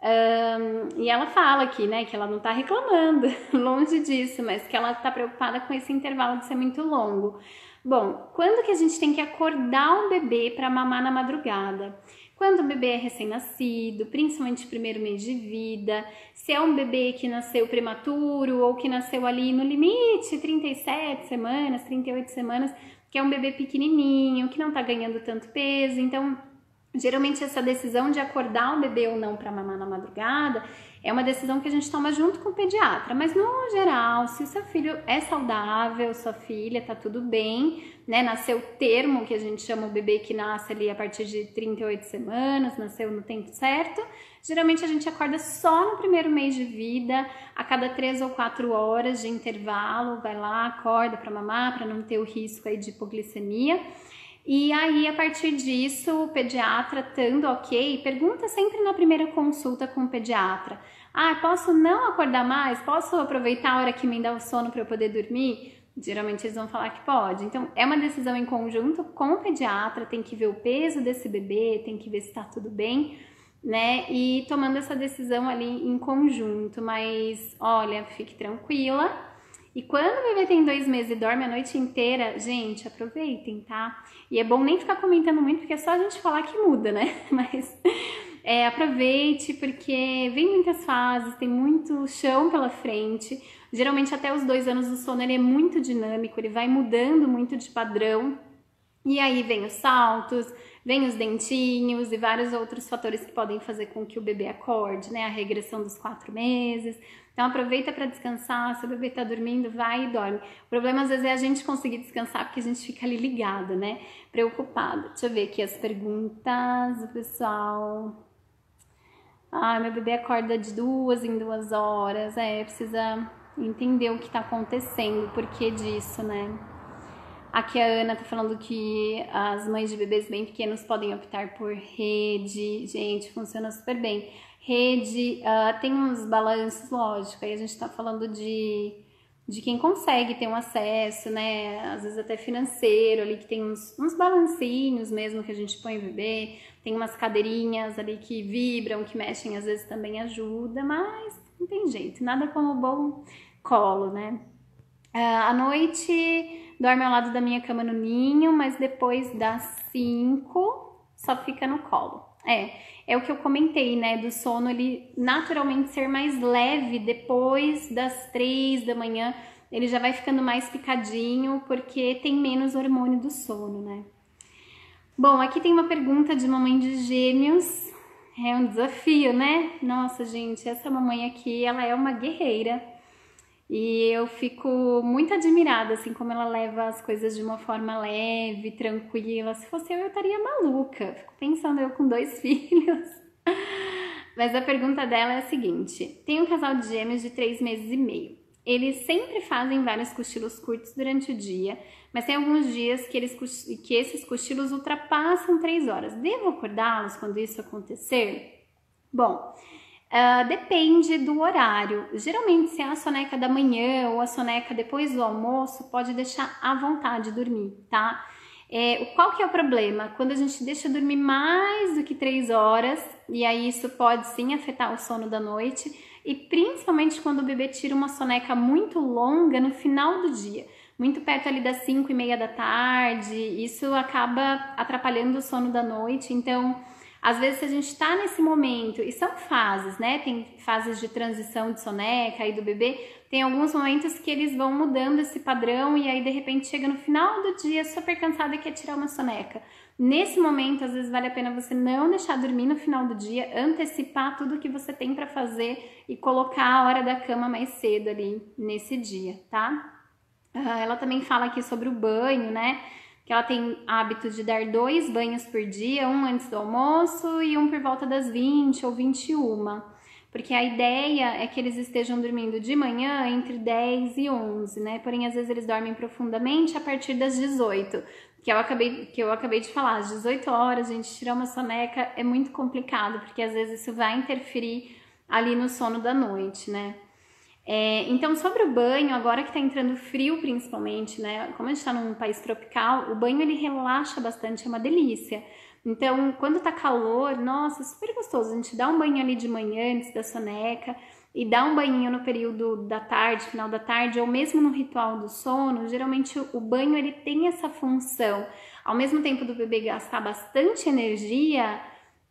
Um, e ela fala aqui, né, que ela não tá reclamando, longe disso, mas que ela tá preocupada com esse intervalo de ser muito longo. Bom, quando que a gente tem que acordar um bebê para mamar na madrugada? Quando o bebê é recém-nascido, principalmente primeiro mês de vida, se é um bebê que nasceu prematuro ou que nasceu ali no limite, 37 semanas, 38 semanas, que é um bebê pequenininho, que não tá ganhando tanto peso, então Geralmente essa decisão de acordar o bebê ou não para mamar na madrugada é uma decisão que a gente toma junto com o pediatra, mas no geral, se o seu filho é saudável, sua filha tá tudo bem, né? Nasceu termo, que a gente chama o bebê que nasce ali a partir de 38 semanas, nasceu no tempo certo. Geralmente a gente acorda só no primeiro mês de vida, a cada três ou quatro horas de intervalo, vai lá, acorda para mamar, para não ter o risco aí de hipoglicemia. E aí, a partir disso, o pediatra, estando ok, pergunta sempre na primeira consulta com o pediatra: Ah, posso não acordar mais? Posso aproveitar a hora que me dá o sono para eu poder dormir? Geralmente eles vão falar que pode. Então, é uma decisão em conjunto com o pediatra, tem que ver o peso desse bebê, tem que ver se está tudo bem, né? E tomando essa decisão ali em conjunto. Mas, olha, fique tranquila, e quando o bebê tem dois meses e dorme a noite inteira, gente, aproveitem, tá? E é bom nem ficar comentando muito, porque é só a gente falar que muda, né? Mas é, aproveite, porque vem muitas fases, tem muito chão pela frente. Geralmente, até os dois anos do sono, ele é muito dinâmico, ele vai mudando muito de padrão. E aí vem os saltos, vem os dentinhos e vários outros fatores que podem fazer com que o bebê acorde, né? A regressão dos quatro meses. Então aproveita para descansar, se o bebê está dormindo, vai e dorme. O problema às vezes é a gente conseguir descansar porque a gente fica ali ligado, né? Preocupado. Deixa eu ver aqui as perguntas pessoal. Ah, meu bebê acorda de duas em duas horas. É, precisa entender o que está acontecendo, por que disso, né? Aqui a Ana tá falando que as mães de bebês bem pequenos podem optar por rede. Gente, funciona super bem. Rede uh, tem uns balanços, lógico, aí a gente tá falando de, de quem consegue ter um acesso, né? Às vezes até financeiro ali, que tem uns, uns balancinhos mesmo que a gente põe o bebê. Tem umas cadeirinhas ali que vibram, que mexem, às vezes também ajuda, mas não tem jeito, nada como bom colo, né? Uh, à noite dorme ao lado da minha cama no ninho, mas depois das 5 só fica no colo. É, é o que eu comentei, né? Do sono ele naturalmente ser mais leve depois das 3 da manhã. Ele já vai ficando mais picadinho porque tem menos hormônio do sono, né? Bom, aqui tem uma pergunta de mamãe de gêmeos. É um desafio, né? Nossa, gente, essa mamãe aqui, ela é uma guerreira E eu fico muito admirada, assim, como ela leva as coisas de uma forma leve, tranquila. Se fosse eu, eu estaria maluca. Fico pensando eu com dois filhos. Mas a pergunta dela é a seguinte: tem um casal de gêmeos de três meses e meio. Eles sempre fazem vários cochilos curtos durante o dia, mas tem alguns dias que, eles, que esses cochilos ultrapassam três horas. Devo acordá-los quando isso acontecer? Bom, Uh, depende do horário. Geralmente, se é a soneca da manhã ou a soneca depois do almoço, pode deixar à vontade dormir, tá? É, qual que é o problema? Quando a gente deixa dormir mais do que três horas, e aí isso pode sim afetar o sono da noite, e principalmente quando o bebê tira uma soneca muito longa no final do dia, muito perto ali das 5 e meia da tarde, isso acaba atrapalhando o sono da noite, então às vezes, se a gente está nesse momento, e são fases, né? Tem fases de transição de soneca e do bebê, tem alguns momentos que eles vão mudando esse padrão e aí de repente chega no final do dia super cansada e quer tirar uma soneca. Nesse momento, às vezes vale a pena você não deixar dormir no final do dia, antecipar tudo que você tem para fazer e colocar a hora da cama mais cedo ali nesse dia, tá? Ah, ela também fala aqui sobre o banho, né? que ela tem hábito de dar dois banhos por dia, um antes do almoço e um por volta das 20 ou 21. Porque a ideia é que eles estejam dormindo de manhã entre 10 e 11, né? Porém, às vezes eles dormem profundamente a partir das 18, que eu acabei, que eu acabei de falar. Às 18 horas, a gente tirar uma soneca é muito complicado, porque às vezes isso vai interferir ali no sono da noite, né? É, então, sobre o banho, agora que está entrando frio principalmente, né? Como a gente está num país tropical, o banho ele relaxa bastante, é uma delícia. Então, quando tá calor, nossa, super gostoso. A gente dá um banho ali de manhã antes da soneca e dá um banho no período da tarde, final da tarde, ou mesmo no ritual do sono. Geralmente o banho ele tem essa função. Ao mesmo tempo do bebê gastar bastante energia,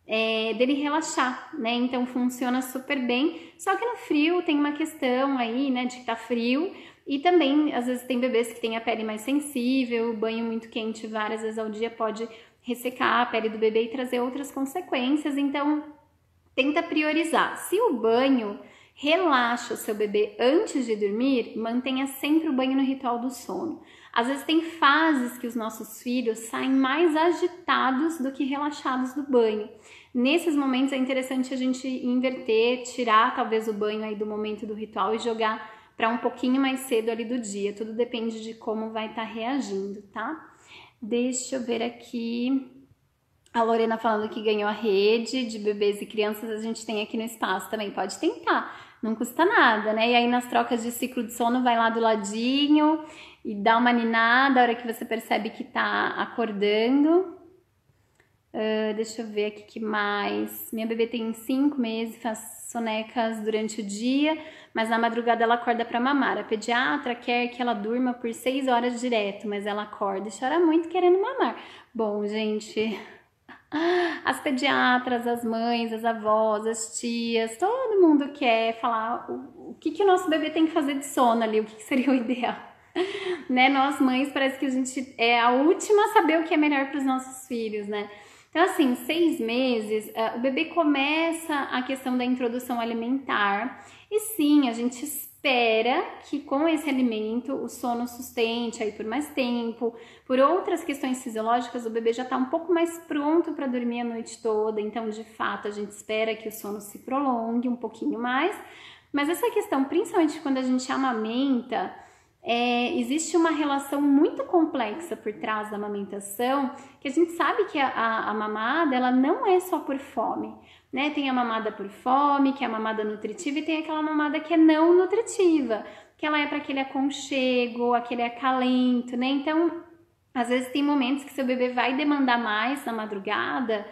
é, dele relaxar, né? Então funciona super bem. Só que no frio tem uma questão aí, né, de que tá frio. E também, às vezes, tem bebês que têm a pele mais sensível, banho muito quente várias vezes ao dia pode ressecar a pele do bebê e trazer outras consequências. Então, tenta priorizar. Se o banho relaxa o seu bebê antes de dormir, mantenha sempre o banho no ritual do sono. Às vezes tem fases que os nossos filhos saem mais agitados do que relaxados do banho. Nesses momentos é interessante a gente inverter, tirar talvez o banho aí do momento do ritual e jogar para um pouquinho mais cedo ali do dia. Tudo depende de como vai estar tá reagindo, tá? Deixa eu ver aqui. A Lorena falando que ganhou a rede de bebês e crianças, a gente tem aqui no espaço também. Pode tentar, não custa nada, né? E aí nas trocas de ciclo de sono, vai lá do ladinho e dá uma ninada a hora que você percebe que tá acordando. Uh, deixa eu ver aqui que mais. Minha bebê tem cinco meses, faz sonecas durante o dia, mas na madrugada ela acorda para mamar. A pediatra quer que ela durma por seis horas direto, mas ela acorda e chora muito querendo mamar. Bom, gente, as pediatras, as mães, as avós, as tias, todo mundo quer falar o, que, que o nosso bebê tem que fazer de sono ali, o que, que seria o ideal. né? Nós mães parece que a gente é a última a saber o que é melhor para os nossos filhos, né? Então, assim, seis meses, uh, o bebê começa a questão da introdução alimentar. E sim, a gente espera que com esse alimento o sono sustente aí por mais tempo. Por outras questões fisiológicas, o bebê já está um pouco mais pronto para dormir a noite toda. Então, de fato, a gente espera que o sono se prolongue um pouquinho mais. Mas essa questão, principalmente quando a gente amamenta, é, existe uma relação muito complexa por trás da amamentação, que a gente sabe que a, a, a, mamada ela não é só por fome, né? Tem a mamada por fome, que é a mamada nutritiva, e tem aquela mamada que é não nutritiva, que ela é para aquele aconchego, aquele acalento, né? Então, às vezes tem momentos que seu bebê vai demandar mais na madrugada,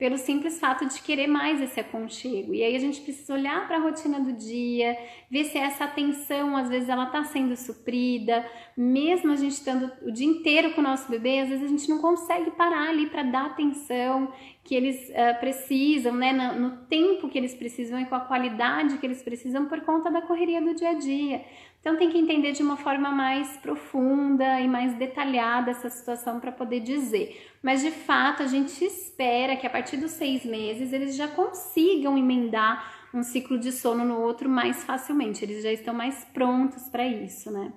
pelo simples fato de querer mais esse aconchego. E aí a gente precisa olhar para a rotina do dia, ver se essa atenção, às vezes, ela está sendo suprida, mesmo a gente estando o dia inteiro com o nosso bebê, às vezes a gente não consegue parar ali para dar atenção que eles uh, precisam, né, no, no tempo que eles precisam e com a qualidade que eles precisam por conta da correria do dia a dia. Então tem que entender de uma forma mais profunda e mais detalhada essa situação para poder dizer. Mas de fato a gente espera que a partir dos seis meses eles já consigam emendar um ciclo de sono no outro mais facilmente, eles já estão mais prontos para isso, né?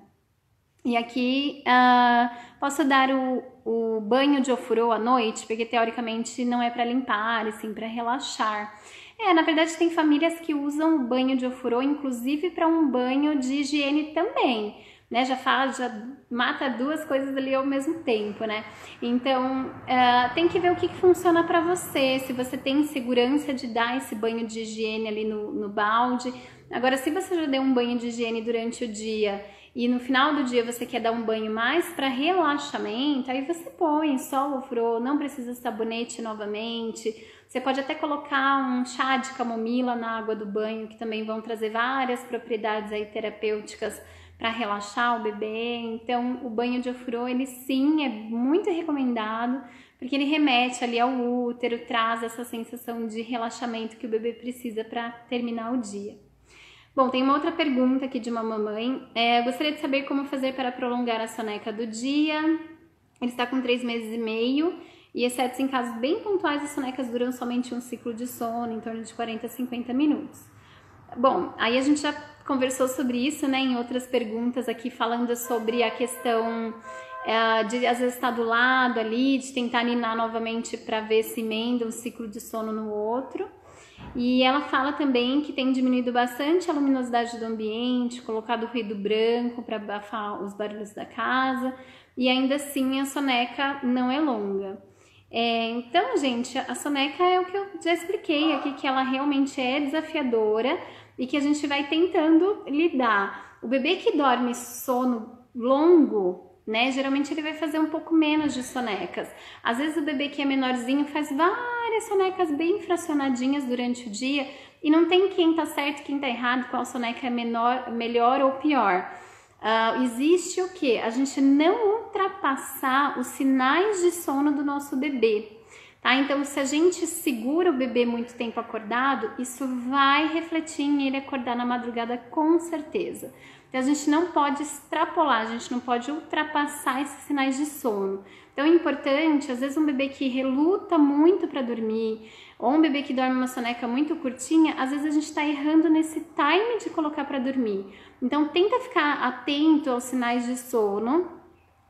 E aqui uh, posso dar o, o banho de ofurô à noite, porque teoricamente não é para limpar, e sim para relaxar. É, na verdade tem famílias que usam o banho de ofurô, inclusive para um banho de higiene também né? Já faz, já mata duas coisas ali ao mesmo tempo, né? Então uh, tem que ver o que, que funciona para você, se você tem segurança de dar esse banho de higiene ali no, no balde. Agora, se você já deu um banho de higiene durante o dia e no final do dia você quer dar um banho mais para relaxamento, aí você põe só o fro, não precisa sabonete novamente. Você pode até colocar um chá de camomila na água do banho, que também vão trazer várias propriedades aí terapêuticas para relaxar o bebê. Então, o banho de ofurô, ele sim é muito recomendado, porque ele remete ali ao útero, traz essa sensação de relaxamento que o bebê precisa para terminar o dia. Bom, tem uma outra pergunta aqui de uma mamãe. É, gostaria de saber como fazer para prolongar a soneca do dia. Ele está com três meses e meio e, exceto em casos bem pontuais, as sonecas duram somente um ciclo de sono, em torno de 40 a 50 minutos. Bom, aí a gente já conversou sobre isso, né, em outras perguntas aqui, falando sobre a questão é, de às vezes estar do lado ali, de tentar ninar novamente para ver se emenda um ciclo de sono no outro. E ela fala também que tem diminuído bastante a luminosidade do ambiente, colocado ruído branco para abafar os barulhos da casa, e ainda assim a soneca não é longa. É, então, gente, a soneca é o que eu já expliquei aqui, que ela realmente é desafiadora, e que a gente vai tentando lidar. O bebê que dorme sono longo, né? Geralmente ele vai fazer um pouco menos de sonecas. Às vezes o bebê que é menorzinho faz várias sonecas bem fracionadinhas durante o dia e não tem quem tá certo, quem tá errado, qual soneca é menor, melhor ou pior. Uh, existe o que? A gente não ultrapassar os sinais de sono do nosso bebê. Tá? Então, se a gente segura o bebê muito tempo acordado, isso vai refletir em ele acordar na madrugada com certeza. Então, a gente não pode extrapolar, a gente não pode ultrapassar esses sinais de sono. Então, é importante, às vezes, um bebê que reluta muito para dormir, ou um bebê que dorme uma soneca muito curtinha, às vezes a gente está errando nesse time de colocar para dormir. Então, tenta ficar atento aos sinais de sono,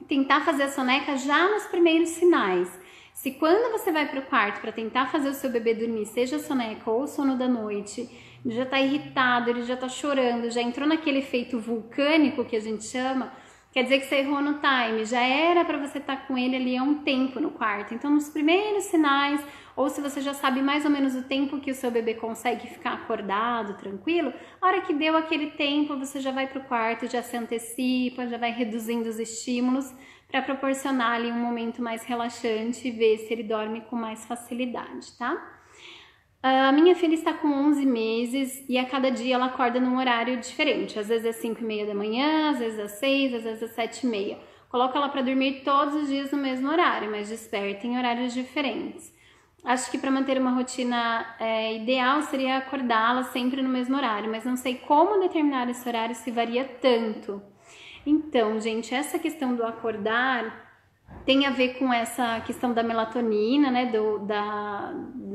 tentar fazer a soneca já nos primeiros sinais. Se quando você vai para o quarto para tentar fazer o seu bebê dormir, seja soneca ou sono da noite, ele já está irritado, ele já está chorando, já entrou naquele efeito vulcânico que a gente chama, quer dizer que você errou no time, já era para você estar tá com ele ali há um tempo no quarto. Então, nos primeiros sinais, ou se você já sabe mais ou menos o tempo que o seu bebê consegue ficar acordado, tranquilo, a hora que deu aquele tempo, você já vai para o quarto, já se antecipa, já vai reduzindo os estímulos para proporcionar ali um momento mais relaxante e ver se ele dorme com mais facilidade, tá? A minha filha está com 11 meses e a cada dia ela acorda num horário diferente. Às vezes é 5 e meia da manhã, às vezes é 6, às vezes é 7 e meia. Coloco ela para dormir todos os dias no mesmo horário, mas desperta em horários diferentes. Acho que para manter uma rotina é, ideal seria acordá-la sempre no mesmo horário, mas não sei como determinar esse horário se varia tanto. Então, gente, essa questão do acordar tem a ver com essa questão da melatonina, né, do, da,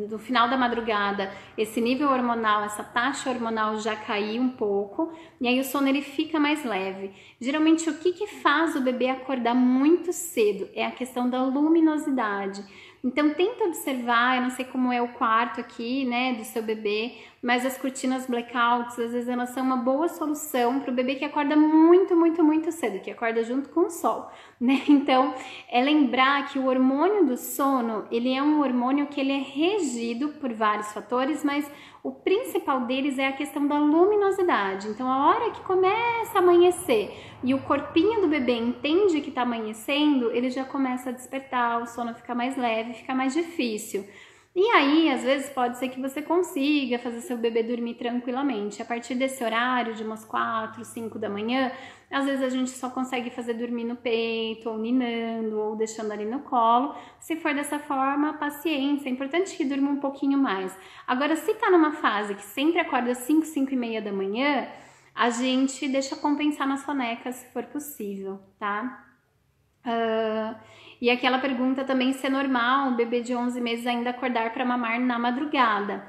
do final da madrugada, esse nível hormonal, essa taxa hormonal já caiu um pouco, e aí o sono ele fica mais leve. Geralmente, o que, que faz o bebê acordar muito cedo? É a questão da luminosidade. Então tenta observar, eu não sei como é o quarto aqui, né, do seu bebê, mas as cortinas blackouts, às vezes elas são uma boa solução para o bebê que acorda muito, muito, muito cedo, que acorda junto com o sol, né? Então, é lembrar que o hormônio do sono, ele é um hormônio que ele é regido por vários fatores, mas o principal deles é a questão da luminosidade. Então, a hora que começa a amanhecer e o corpinho do bebê entende que está amanhecendo, ele já começa a despertar, o sono fica mais leve, fica mais difícil. E aí, às vezes, pode ser que você consiga fazer seu bebê dormir tranquilamente. A partir desse horário, de umas 4, 5 da manhã, às vezes a gente só consegue fazer dormir no peito, ou ninando, ou deixando ali no colo. Se for dessa forma, paciência. É importante que durma um pouquinho mais. Agora, se tá numa fase que sempre acorda 5, 5 e meia da manhã, a gente deixa compensar na soneca se for possível, tá? Uh, e aquela pergunta também se é normal um bebê de 11 meses ainda acordar para mamar na madrugada.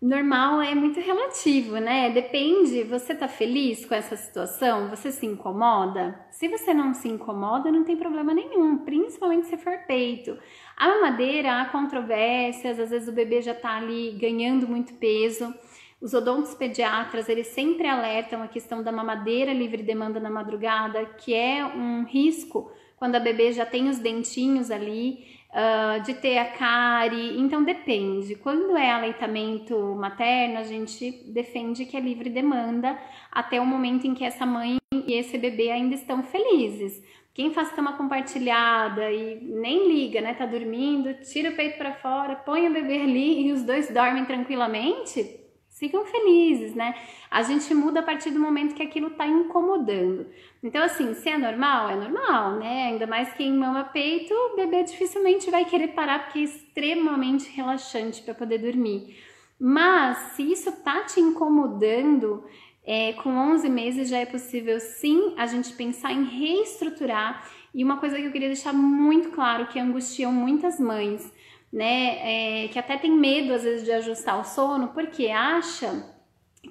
normal é muito relativo, né? Depende, você tá feliz com essa situação? Você se incomoda? Se você não se incomoda, não tem problema nenhum, principalmente se for peito. A mamadeira, há controvérsias, às vezes o bebê já tá ali ganhando muito peso. Os odontos pediatras, eles sempre alertam a questão da mamadeira livre demanda na madrugada, que é um risco quando a bebê já tem os dentinhos ali, uh, de ter a cárie. Então depende. Quando é aleitamento materno, a gente defende que é livre demanda até o momento em que essa mãe e esse bebê ainda estão felizes. Quem faz cama compartilhada e nem liga, né? Tá dormindo, tira o peito para fora, põe o bebê ali e os dois dormem tranquilamente, ficam felizes, né? A gente muda a partir do momento que aquilo tá incomodando. Então, assim, se é normal, é normal, né? Ainda mais quem mama peito, o bebê dificilmente vai querer parar porque é extremamente relaxante para poder dormir. Mas se isso tá te incomodando, é, com 11 meses já é possível sim a gente pensar em reestruturar. E uma coisa que eu queria deixar muito claro que angustiam muitas mães né, é, que até tem medo às vezes de ajustar o sono, porque acha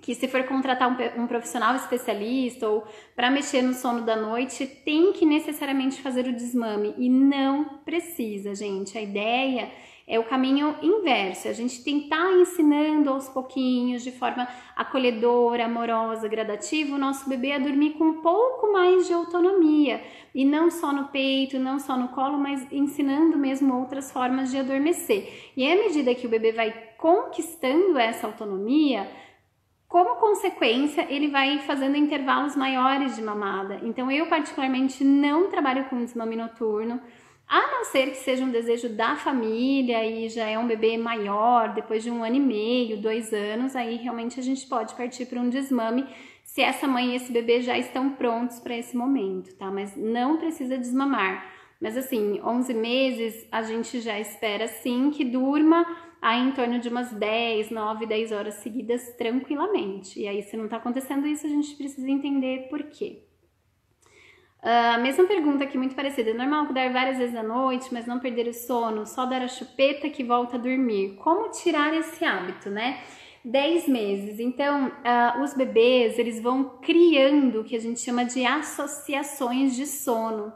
que se for contratar um, um profissional especialista ou para mexer no sono da noite, tem que necessariamente fazer o desmame e não precisa, gente. A ideia é o caminho inverso, é a gente tentar ensinando aos pouquinhos, de forma acolhedora, amorosa, gradativa, o nosso bebê a dormir com um pouco mais de autonomia. E não só no peito, não só no colo, mas ensinando mesmo outras formas de adormecer. E à medida que o bebê vai conquistando essa autonomia, como consequência, ele vai fazendo intervalos maiores de mamada. Então, eu particularmente não trabalho com desmame noturno, a não ser que seja um desejo da família e já é um bebê maior, depois de um ano e meio, dois anos, aí realmente a gente pode partir para um desmame se essa mãe e esse bebê já estão prontos para esse momento, tá? Mas não precisa desmamar. Mas assim, 11 meses a gente já espera sim que durma aí em torno de umas 10, 9, 10 horas seguidas tranquilamente. E aí, se não está acontecendo isso, a gente precisa entender por quê. A uh, mesma pergunta aqui, muito parecida. É normal dar várias vezes à noite, mas não perder o sono, só dar a chupeta que volta a dormir. Como tirar esse hábito, né? 10 meses. Então, uh, os bebês, eles vão criando o que a gente chama de associações de sono.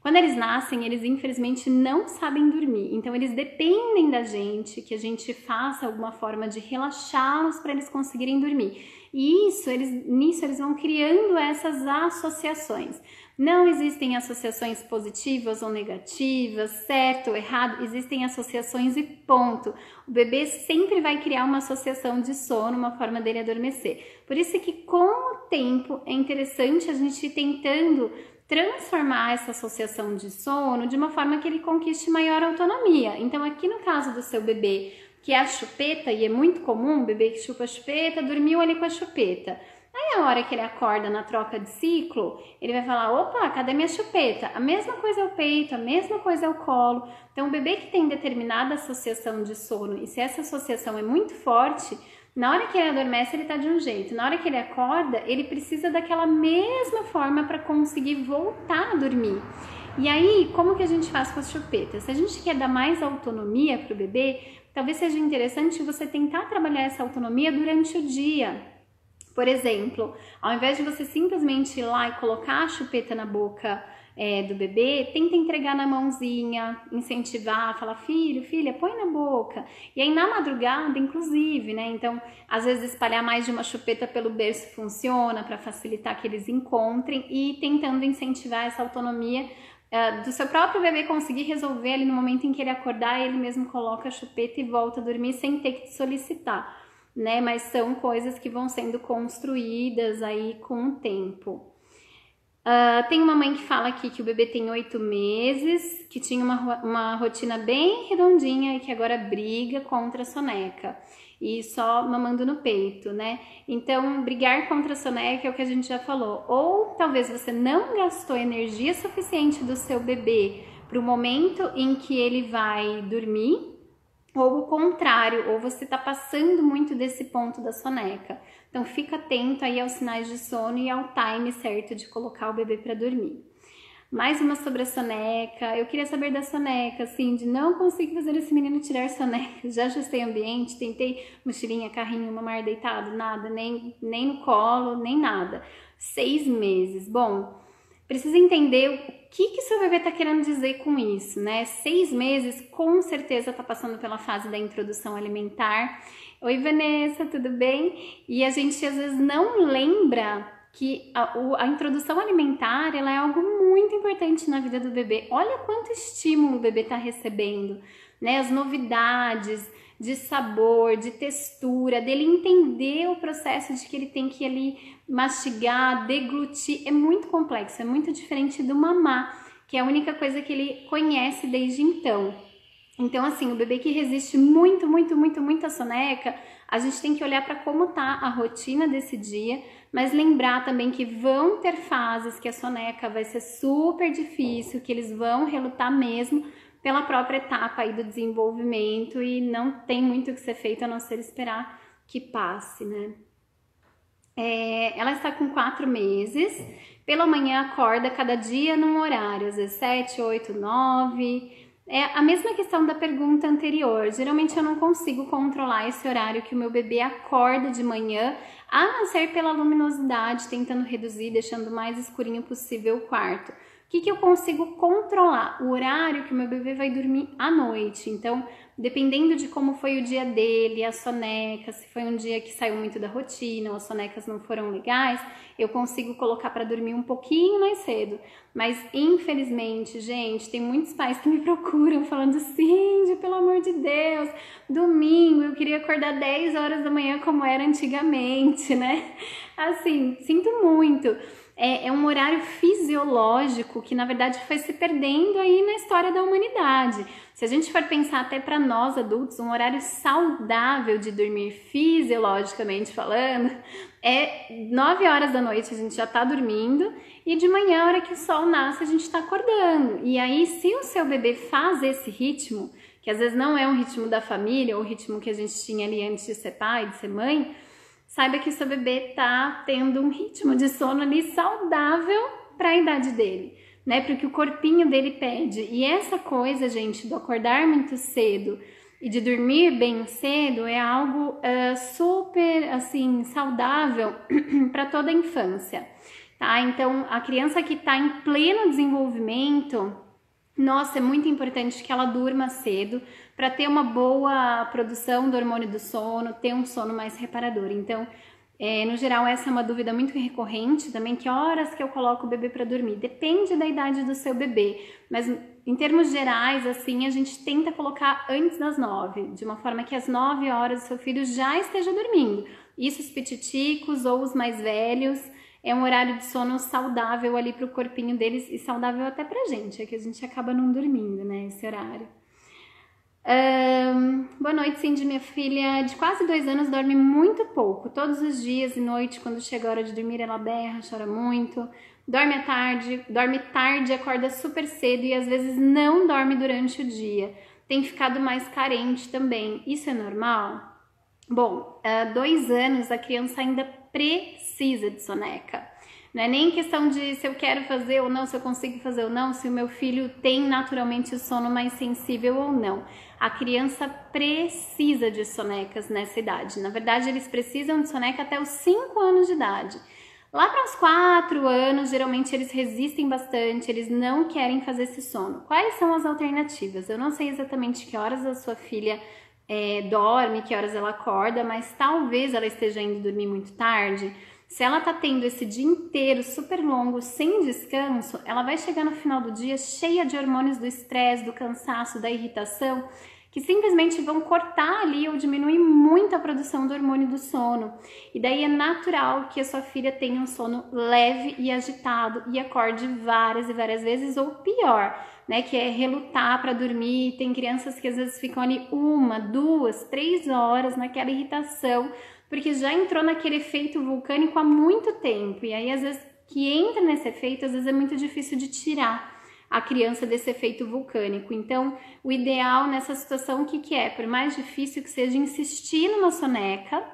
Quando eles nascem, eles infelizmente não sabem dormir. Então, eles dependem da gente, que a gente faça alguma forma de relaxá-los para eles conseguirem dormir. E isso, eles, nisso, eles vão criando essas associações. Não existem associações positivas ou negativas, certo ou errado, existem associações e ponto. O bebê sempre vai criar uma associação de sono, uma forma dele adormecer. Por isso que com o tempo é interessante a gente ir tentando transformar essa associação de sono de uma forma que ele conquiste maior autonomia. Então, aqui no caso do seu bebê, que é a chupeta, e é muito comum, o bebê que chupa a chupeta, dormiu ali com a chupeta. Aí a hora que ele acorda na troca de ciclo, ele vai falar: opa, cadê minha chupeta? A mesma coisa é o peito, a mesma coisa é o colo. Então, o bebê que tem determinada associação de sono, e se essa associação é muito forte, na hora que ele adormece, ele tá de um jeito. Na hora que ele acorda, ele precisa daquela mesma forma para conseguir voltar a dormir. E aí, como que a gente faz com as chupetas? Se a gente quer dar mais autonomia para o bebê, talvez seja interessante você tentar trabalhar essa autonomia durante o dia. Por exemplo, ao invés de você simplesmente ir lá e colocar a chupeta na boca é, do bebê, tenta entregar na mãozinha, incentivar, falar, filho, filha, põe na boca. E aí na madrugada, inclusive, né? Então, às vezes espalhar mais de uma chupeta pelo berço funciona para facilitar que eles encontrem e tentando incentivar essa autonomia uh, do seu próprio bebê conseguir resolver ali no momento em que ele acordar, ele mesmo coloca a chupeta e volta a dormir sem ter que te solicitar né? Mas são coisas que vão sendo construídas aí com o tempo. Uh, tem uma mãe que fala aqui que o bebê tem oito meses, que tinha uma, uma rotina bem redondinha e que agora briga contra a soneca e só mamando no peito, né? Então, brigar contra a soneca é o que a gente já falou. Ou talvez você não gastou energia suficiente do seu bebê para o momento em que ele vai dormir ou o contrário, ou você está passando muito desse ponto da soneca. Então fica atento aí aos sinais de sono e ao time certo de colocar o bebê para dormir. mais uma sobre a soneca. Eu queria saber da soneca, assim, de não conseguir fazer esse menino tirar soneca. Já ajustei ambiente, tentei mochilinha, carrinho, mamar deitado, nada, nem, nem no colo, nem nada. Seis meses. Bom, precisa entender o que que seu bebê está querendo dizer com isso, né? Seis meses, com certeza está passando pela fase da introdução alimentar. Oi, Vanessa, tudo bem? E a gente às vezes não lembra que a, a, introdução alimentar ela é algo muito importante na vida do bebê. Olha quanto estímulo o bebê está recebendo, né? As novidades de sabor, de textura, dele entender o processo de que ele tem que ali mastigar, deglutir, é muito complexo, é muito diferente do mamar, que é a única coisa que ele conhece desde então. Então, assim, o bebê que resiste muito, muito, muito, muito à soneca, a gente tem que olhar para como tá a rotina desse dia, mas lembrar também que vão ter fases que a soneca vai ser super difícil, que eles vão relutar mesmo pela própria etapa aí do desenvolvimento e não tem muito o que ser feito a não ser esperar que passe, né? É, ela está com quatro meses, pela manhã acorda cada dia num horário, às vezes 7, 8, 9. É a mesma questão da pergunta anterior. Geralmente eu não consigo controlar esse horário que o meu bebê acorda de manhã, a não ser pela luminosidade, tentando reduzir, deixando o mais escurinho possível o quarto. O que, que eu consigo controlar? O horário que o meu bebê vai dormir à noite. Então, dependendo de como foi o dia dele, a soneca, se foi um dia que saiu muito da rotina, ou as sonecas não foram legais, eu consigo colocar para dormir um pouquinho mais cedo. Mas infelizmente, gente, tem muitos pais que me procuram falando: Cindy, pelo amor de Deus, domingo eu queria acordar 10 horas da manhã como era antigamente, né? Assim, sinto muito é, é, um horário fisiológico que, na verdade, foi se perdendo aí na história da humanidade. Se a gente for pensar até para nós adultos, um horário saudável de dormir fisiologicamente falando é 9 horas da noite a gente já está dormindo e de manhã, a hora que o sol nasce, a gente está acordando. E aí, se o seu bebê faz esse ritmo, que às vezes não é um ritmo da família, ou o ritmo que a gente tinha ali antes de ser pai, de ser mãe, saiba que seu bebê tá tendo um ritmo de sono ali saudável para a idade dele, né? Porque o corpinho dele pede. E essa coisa, gente, do acordar muito cedo e de dormir bem cedo é algo uh, super assim saudável para toda a infância, tá? Então a criança que está em pleno desenvolvimento nossa, é muito importante que ela durma cedo para ter uma boa produção do hormônio do sono, ter um sono mais reparador. Então, é, no geral, essa é uma dúvida muito recorrente também, que horas que eu coloco o bebê para dormir? Depende da idade do seu bebê, mas em termos gerais, assim, a gente tenta colocar antes das nove, de uma forma que às nove horas o seu filho já esteja dormindo. Isso os pititicos ou os mais velhos, é um horário de sono saudável ali para o corpinho deles e saudável até pra gente, é que a gente acaba não dormindo, né, esse horário. Um, boa noite, Cindy. Minha filha de quase dois anos dorme muito pouco. Todos os dias e noite, quando chega a hora de dormir, ela berra, chora muito. Dorme à tarde, dorme tarde, acorda super cedo e às vezes não dorme durante o dia. Tem ficado mais carente também. Isso é normal? Bom, há dois anos a criança ainda precisa de soneca. Não é nem questão de se eu quero fazer ou não, se eu consigo fazer ou não, se o meu filho tem naturalmente o sono mais sensível ou não. A criança precisa de sonecas nessa idade. Na verdade, eles precisam de soneca até os 5 anos de idade. Lá para os 4 anos, geralmente eles resistem bastante, eles não querem fazer esse sono. Quais são as alternativas? Eu não sei exatamente que horas a sua filha é, dorme, que horas ela acorda, mas talvez ela esteja indo dormir muito tarde. Se ela tá tendo esse dia inteiro super longo, sem descanso, ela vai chegar no final do dia cheia de hormônios do estresse, do cansaço, da irritação, que simplesmente vão cortar ali ou diminuir muito a produção do hormônio do sono. E daí é natural que a sua filha tenha um sono leve e agitado e acorde várias e várias vezes, ou pior, né, que é relutar para dormir. Tem crianças que às vezes ficam ali uma, duas, três horas naquela irritação, porque já entrou naquele efeito vulcânico há muito tempo. E aí, às vezes, que entra nesse efeito, às vezes é muito difícil de tirar a criança desse efeito vulcânico. Então, o ideal nessa situação, o que, que é? Por mais difícil que seja, insistir numa soneca,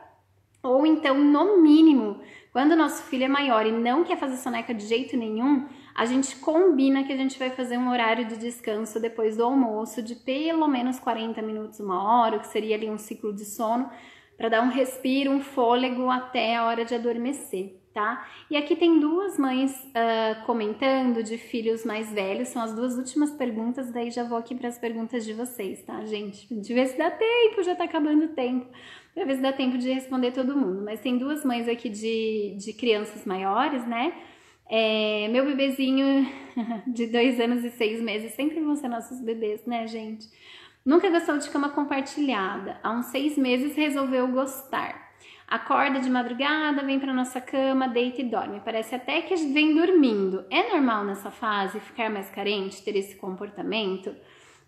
ou então, no mínimo, Quando o nosso filho é maior e não quer fazer soneca de jeito nenhum, a gente combina que a gente vai fazer um horário de descanso depois do almoço de pelo menos 40 minutos, uma hora, que seria ali um ciclo de sono, para dar um respiro, um fôlego até a hora de adormecer tá? E aqui tem duas mães uh, comentando de filhos mais velhos, são as duas últimas perguntas, daí já vou aqui para as perguntas de vocês, tá, gente? De ver se dá tempo, já tá acabando o tempo, pra ver se dá tempo de responder todo mundo. Mas tem duas mães aqui de, de crianças maiores, né? É, meu bebezinho de dois anos e seis meses, sempre vão ser nossos bebês, né, gente? Nunca gostou de cama compartilhada. Há uns seis meses resolveu gostar. Acorda de madrugada, vem para nossa cama, deita e dorme. Parece até que vem dormindo. É normal nessa fase ficar mais carente, ter esse comportamento?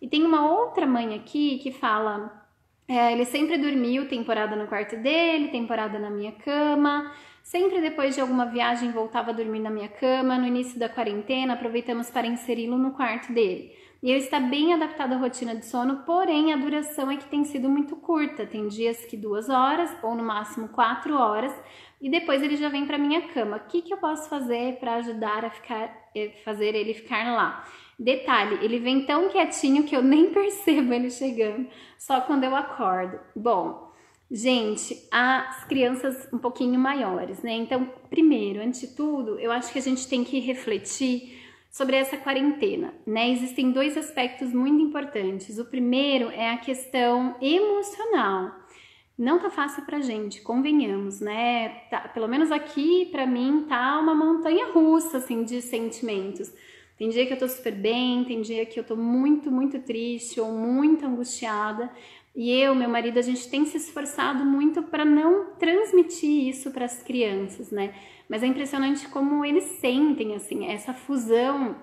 E tem uma outra mãe aqui que fala: é, ele sempre dormiu, temporada no quarto dele, temporada na minha cama. Sempre depois de alguma viagem voltava a dormir na minha cama. No início da quarentena, aproveitamos para inseri-lo no quarto dele. E ele está bem adaptado à rotina de sono, porém a duração é que tem sido muito curta. Tem dias que duas horas ou no máximo quatro horas e depois ele já vem para minha cama. O que, que eu posso fazer para ajudar a ficar, eh, fazer ele ficar lá? Detalhe, ele vem tão quietinho que eu nem percebo ele chegando, só quando eu acordo. Bom, gente, as crianças um pouquinho maiores, né? Então, primeiro, antes de tudo, eu acho que a gente tem que refletir sobre essa quarentena, né? Existem dois aspectos muito importantes. O primeiro é a questão emocional. Não tá fácil pra gente, convenhamos, né? Tá, pelo menos aqui, pra mim, tá uma montanha russa, assim, de sentimentos. Tem dia que eu tô super bem, tem dia que eu tô muito, muito triste ou muito angustiada. E eu, meu marido, a gente tem se esforçado muito para não transmitir isso para as crianças, né? Mas é impressionante como eles sentem, assim, essa fusão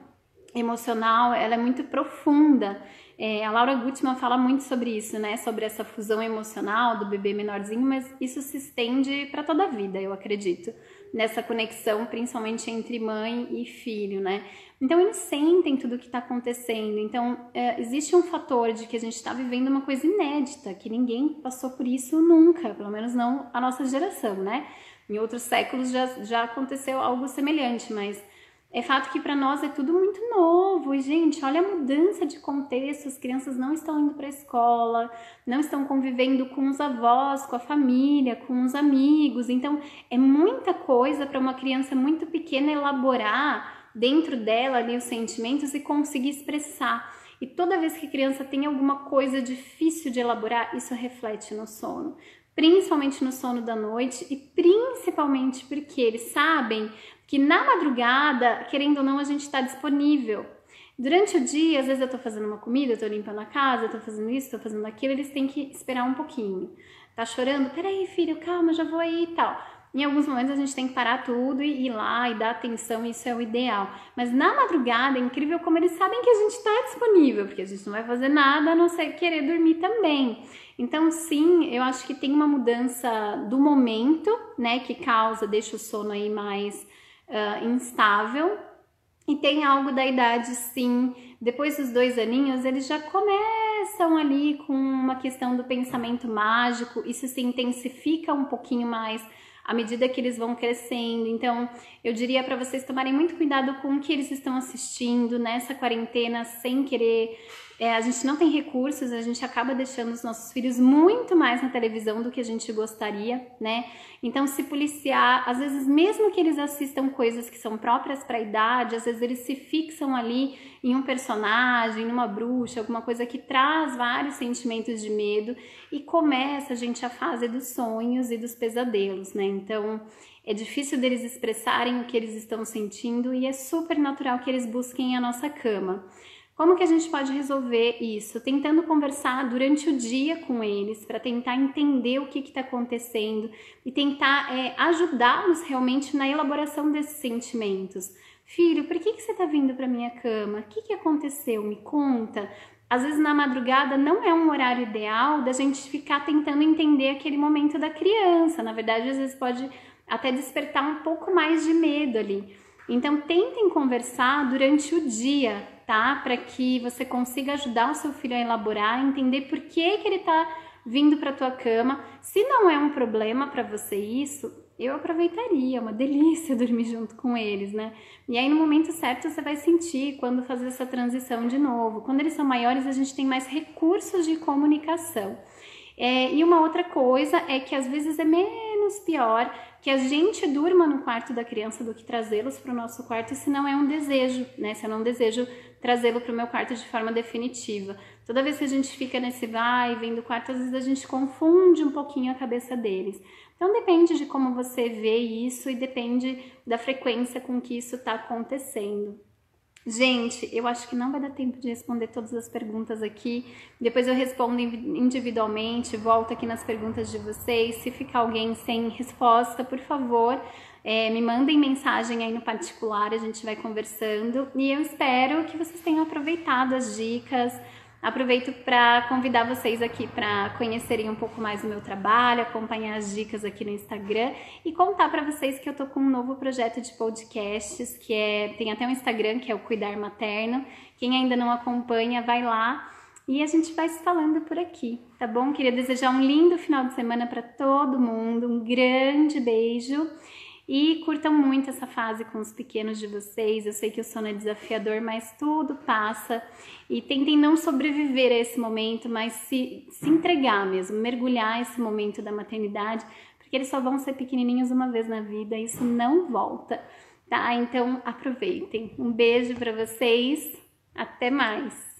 emocional, ela é muito profunda. É, a Laura Gutman fala muito sobre isso, né? Sobre essa fusão emocional do bebê menorzinho, mas isso se estende para toda a vida, eu acredito. Nessa conexão, principalmente entre mãe e filho, né? Então eles sentem tudo o que está acontecendo. Então é, existe um fator de que a gente está vivendo uma coisa inédita, que ninguém passou por isso nunca, pelo menos não a nossa geração, né? Em outros séculos já, já aconteceu algo semelhante, mas é fato que para nós é tudo muito novo. E, gente, olha a mudança de contexto. As crianças não estão indo para a escola, não estão convivendo com os avós, com a família, com os amigos. Então, é muita coisa para uma criança muito pequena elaborar dentro dela ali os sentimentos e conseguir expressar. E toda vez que a criança tem alguma coisa difícil de elaborar, isso reflete no sono principalmente no sono da noite e principalmente porque eles sabem que na madrugada, querendo ou não, a gente está disponível. Durante o dia, às vezes eu tô fazendo uma comida, eu tô limpando a casa, eu tô fazendo isso, tô fazendo aquilo, eles têm que esperar um pouquinho. Tá chorando? Peraí, filho, calma, já vou aí e tal. Em alguns momentos a gente tem que parar tudo e ir lá e dar atenção, isso é o ideal. Mas na madrugada é incrível como eles sabem que a gente está disponível, porque a gente não vai fazer nada a não ser querer dormir também. Então, sim, eu acho que tem uma mudança do momento, né, que causa, deixa o sono aí mais uh, instável. E tem algo da idade, sim. Depois dos dois aninhos, eles já começam ali com uma questão do pensamento mágico, isso se intensifica um pouquinho mais à medida que eles vão crescendo. Então, eu diria para vocês tomarem muito cuidado com o que eles estão assistindo nessa quarentena, sem querer é, a gente não tem recursos, a gente acaba deixando os nossos filhos muito mais na televisão do que a gente gostaria, né? Então, se policiar, às vezes, mesmo que eles assistam coisas que são próprias para a idade, às vezes eles se fixam ali em um personagem, numa bruxa, alguma coisa que traz vários sentimentos de medo e começa a gente a fase dos sonhos e dos pesadelos, né? Então, é difícil deles expressarem o que eles estão sentindo e é super natural que eles busquem a nossa cama. Como que a gente pode resolver isso? Tentando conversar durante o dia com eles para tentar entender o que está acontecendo e tentar é, ajudá-los realmente na elaboração desses sentimentos. Filho, por que, que você está vindo para minha cama? O que, que aconteceu? Me conta. Às vezes na madrugada não é um horário ideal da gente ficar tentando entender aquele momento da criança. Na verdade, às vezes pode até despertar um pouco mais de medo ali. Então, tentem conversar durante o dia, tá? Para que você consiga ajudar o seu filho a elaborar, entender por que, que ele está vindo para tua cama. Se não é um problema para você isso, eu aproveitaria, é uma delícia dormir junto com eles, né? E aí no momento certo você vai sentir quando fazer essa transição de novo. Quando eles são maiores, a gente tem mais recursos de comunicação. É, e uma outra coisa é que às vezes é menos pior que a gente durma no quarto da criança do que trazê-los para o nosso quarto, se não é um desejo, né? Se eu não desejo trazê-lo para o meu quarto de forma definitiva. Toda vez que a gente fica nesse vai e vem do quarto, às vezes a gente confunde um pouquinho a cabeça deles. Então depende de como você vê isso e depende da frequência com que isso está acontecendo. Gente, eu acho que não vai dar tempo de responder todas as perguntas aqui. Depois eu respondo individualmente, volto aqui nas perguntas de vocês. Se ficar alguém sem resposta, por favor, é, me mandem mensagem aí no particular, a gente vai conversando. E eu espero que vocês tenham aproveitado as dicas, Aproveito para convidar vocês aqui para conhecerem um pouco mais do meu trabalho, acompanhar as dicas aqui no Instagram e contar para vocês que eu tô com um novo projeto de podcasts, que é tem até um Instagram que é o Cuidar Materno. Quem ainda não acompanha, vai lá e a gente vai se falando por aqui, tá bom? Queria desejar um lindo final de semana para todo mundo, um grande beijo e curtam muito essa fase com os pequenos de vocês. Eu sei que o sono é desafiador, mas tudo passa. E tentem não sobreviver a esse momento, mas se, se entregar mesmo, mergulhar esse momento da maternidade, porque eles só vão ser pequenininhos uma vez na vida, isso não volta, tá? Então aproveitem. Um beijo para vocês, até mais!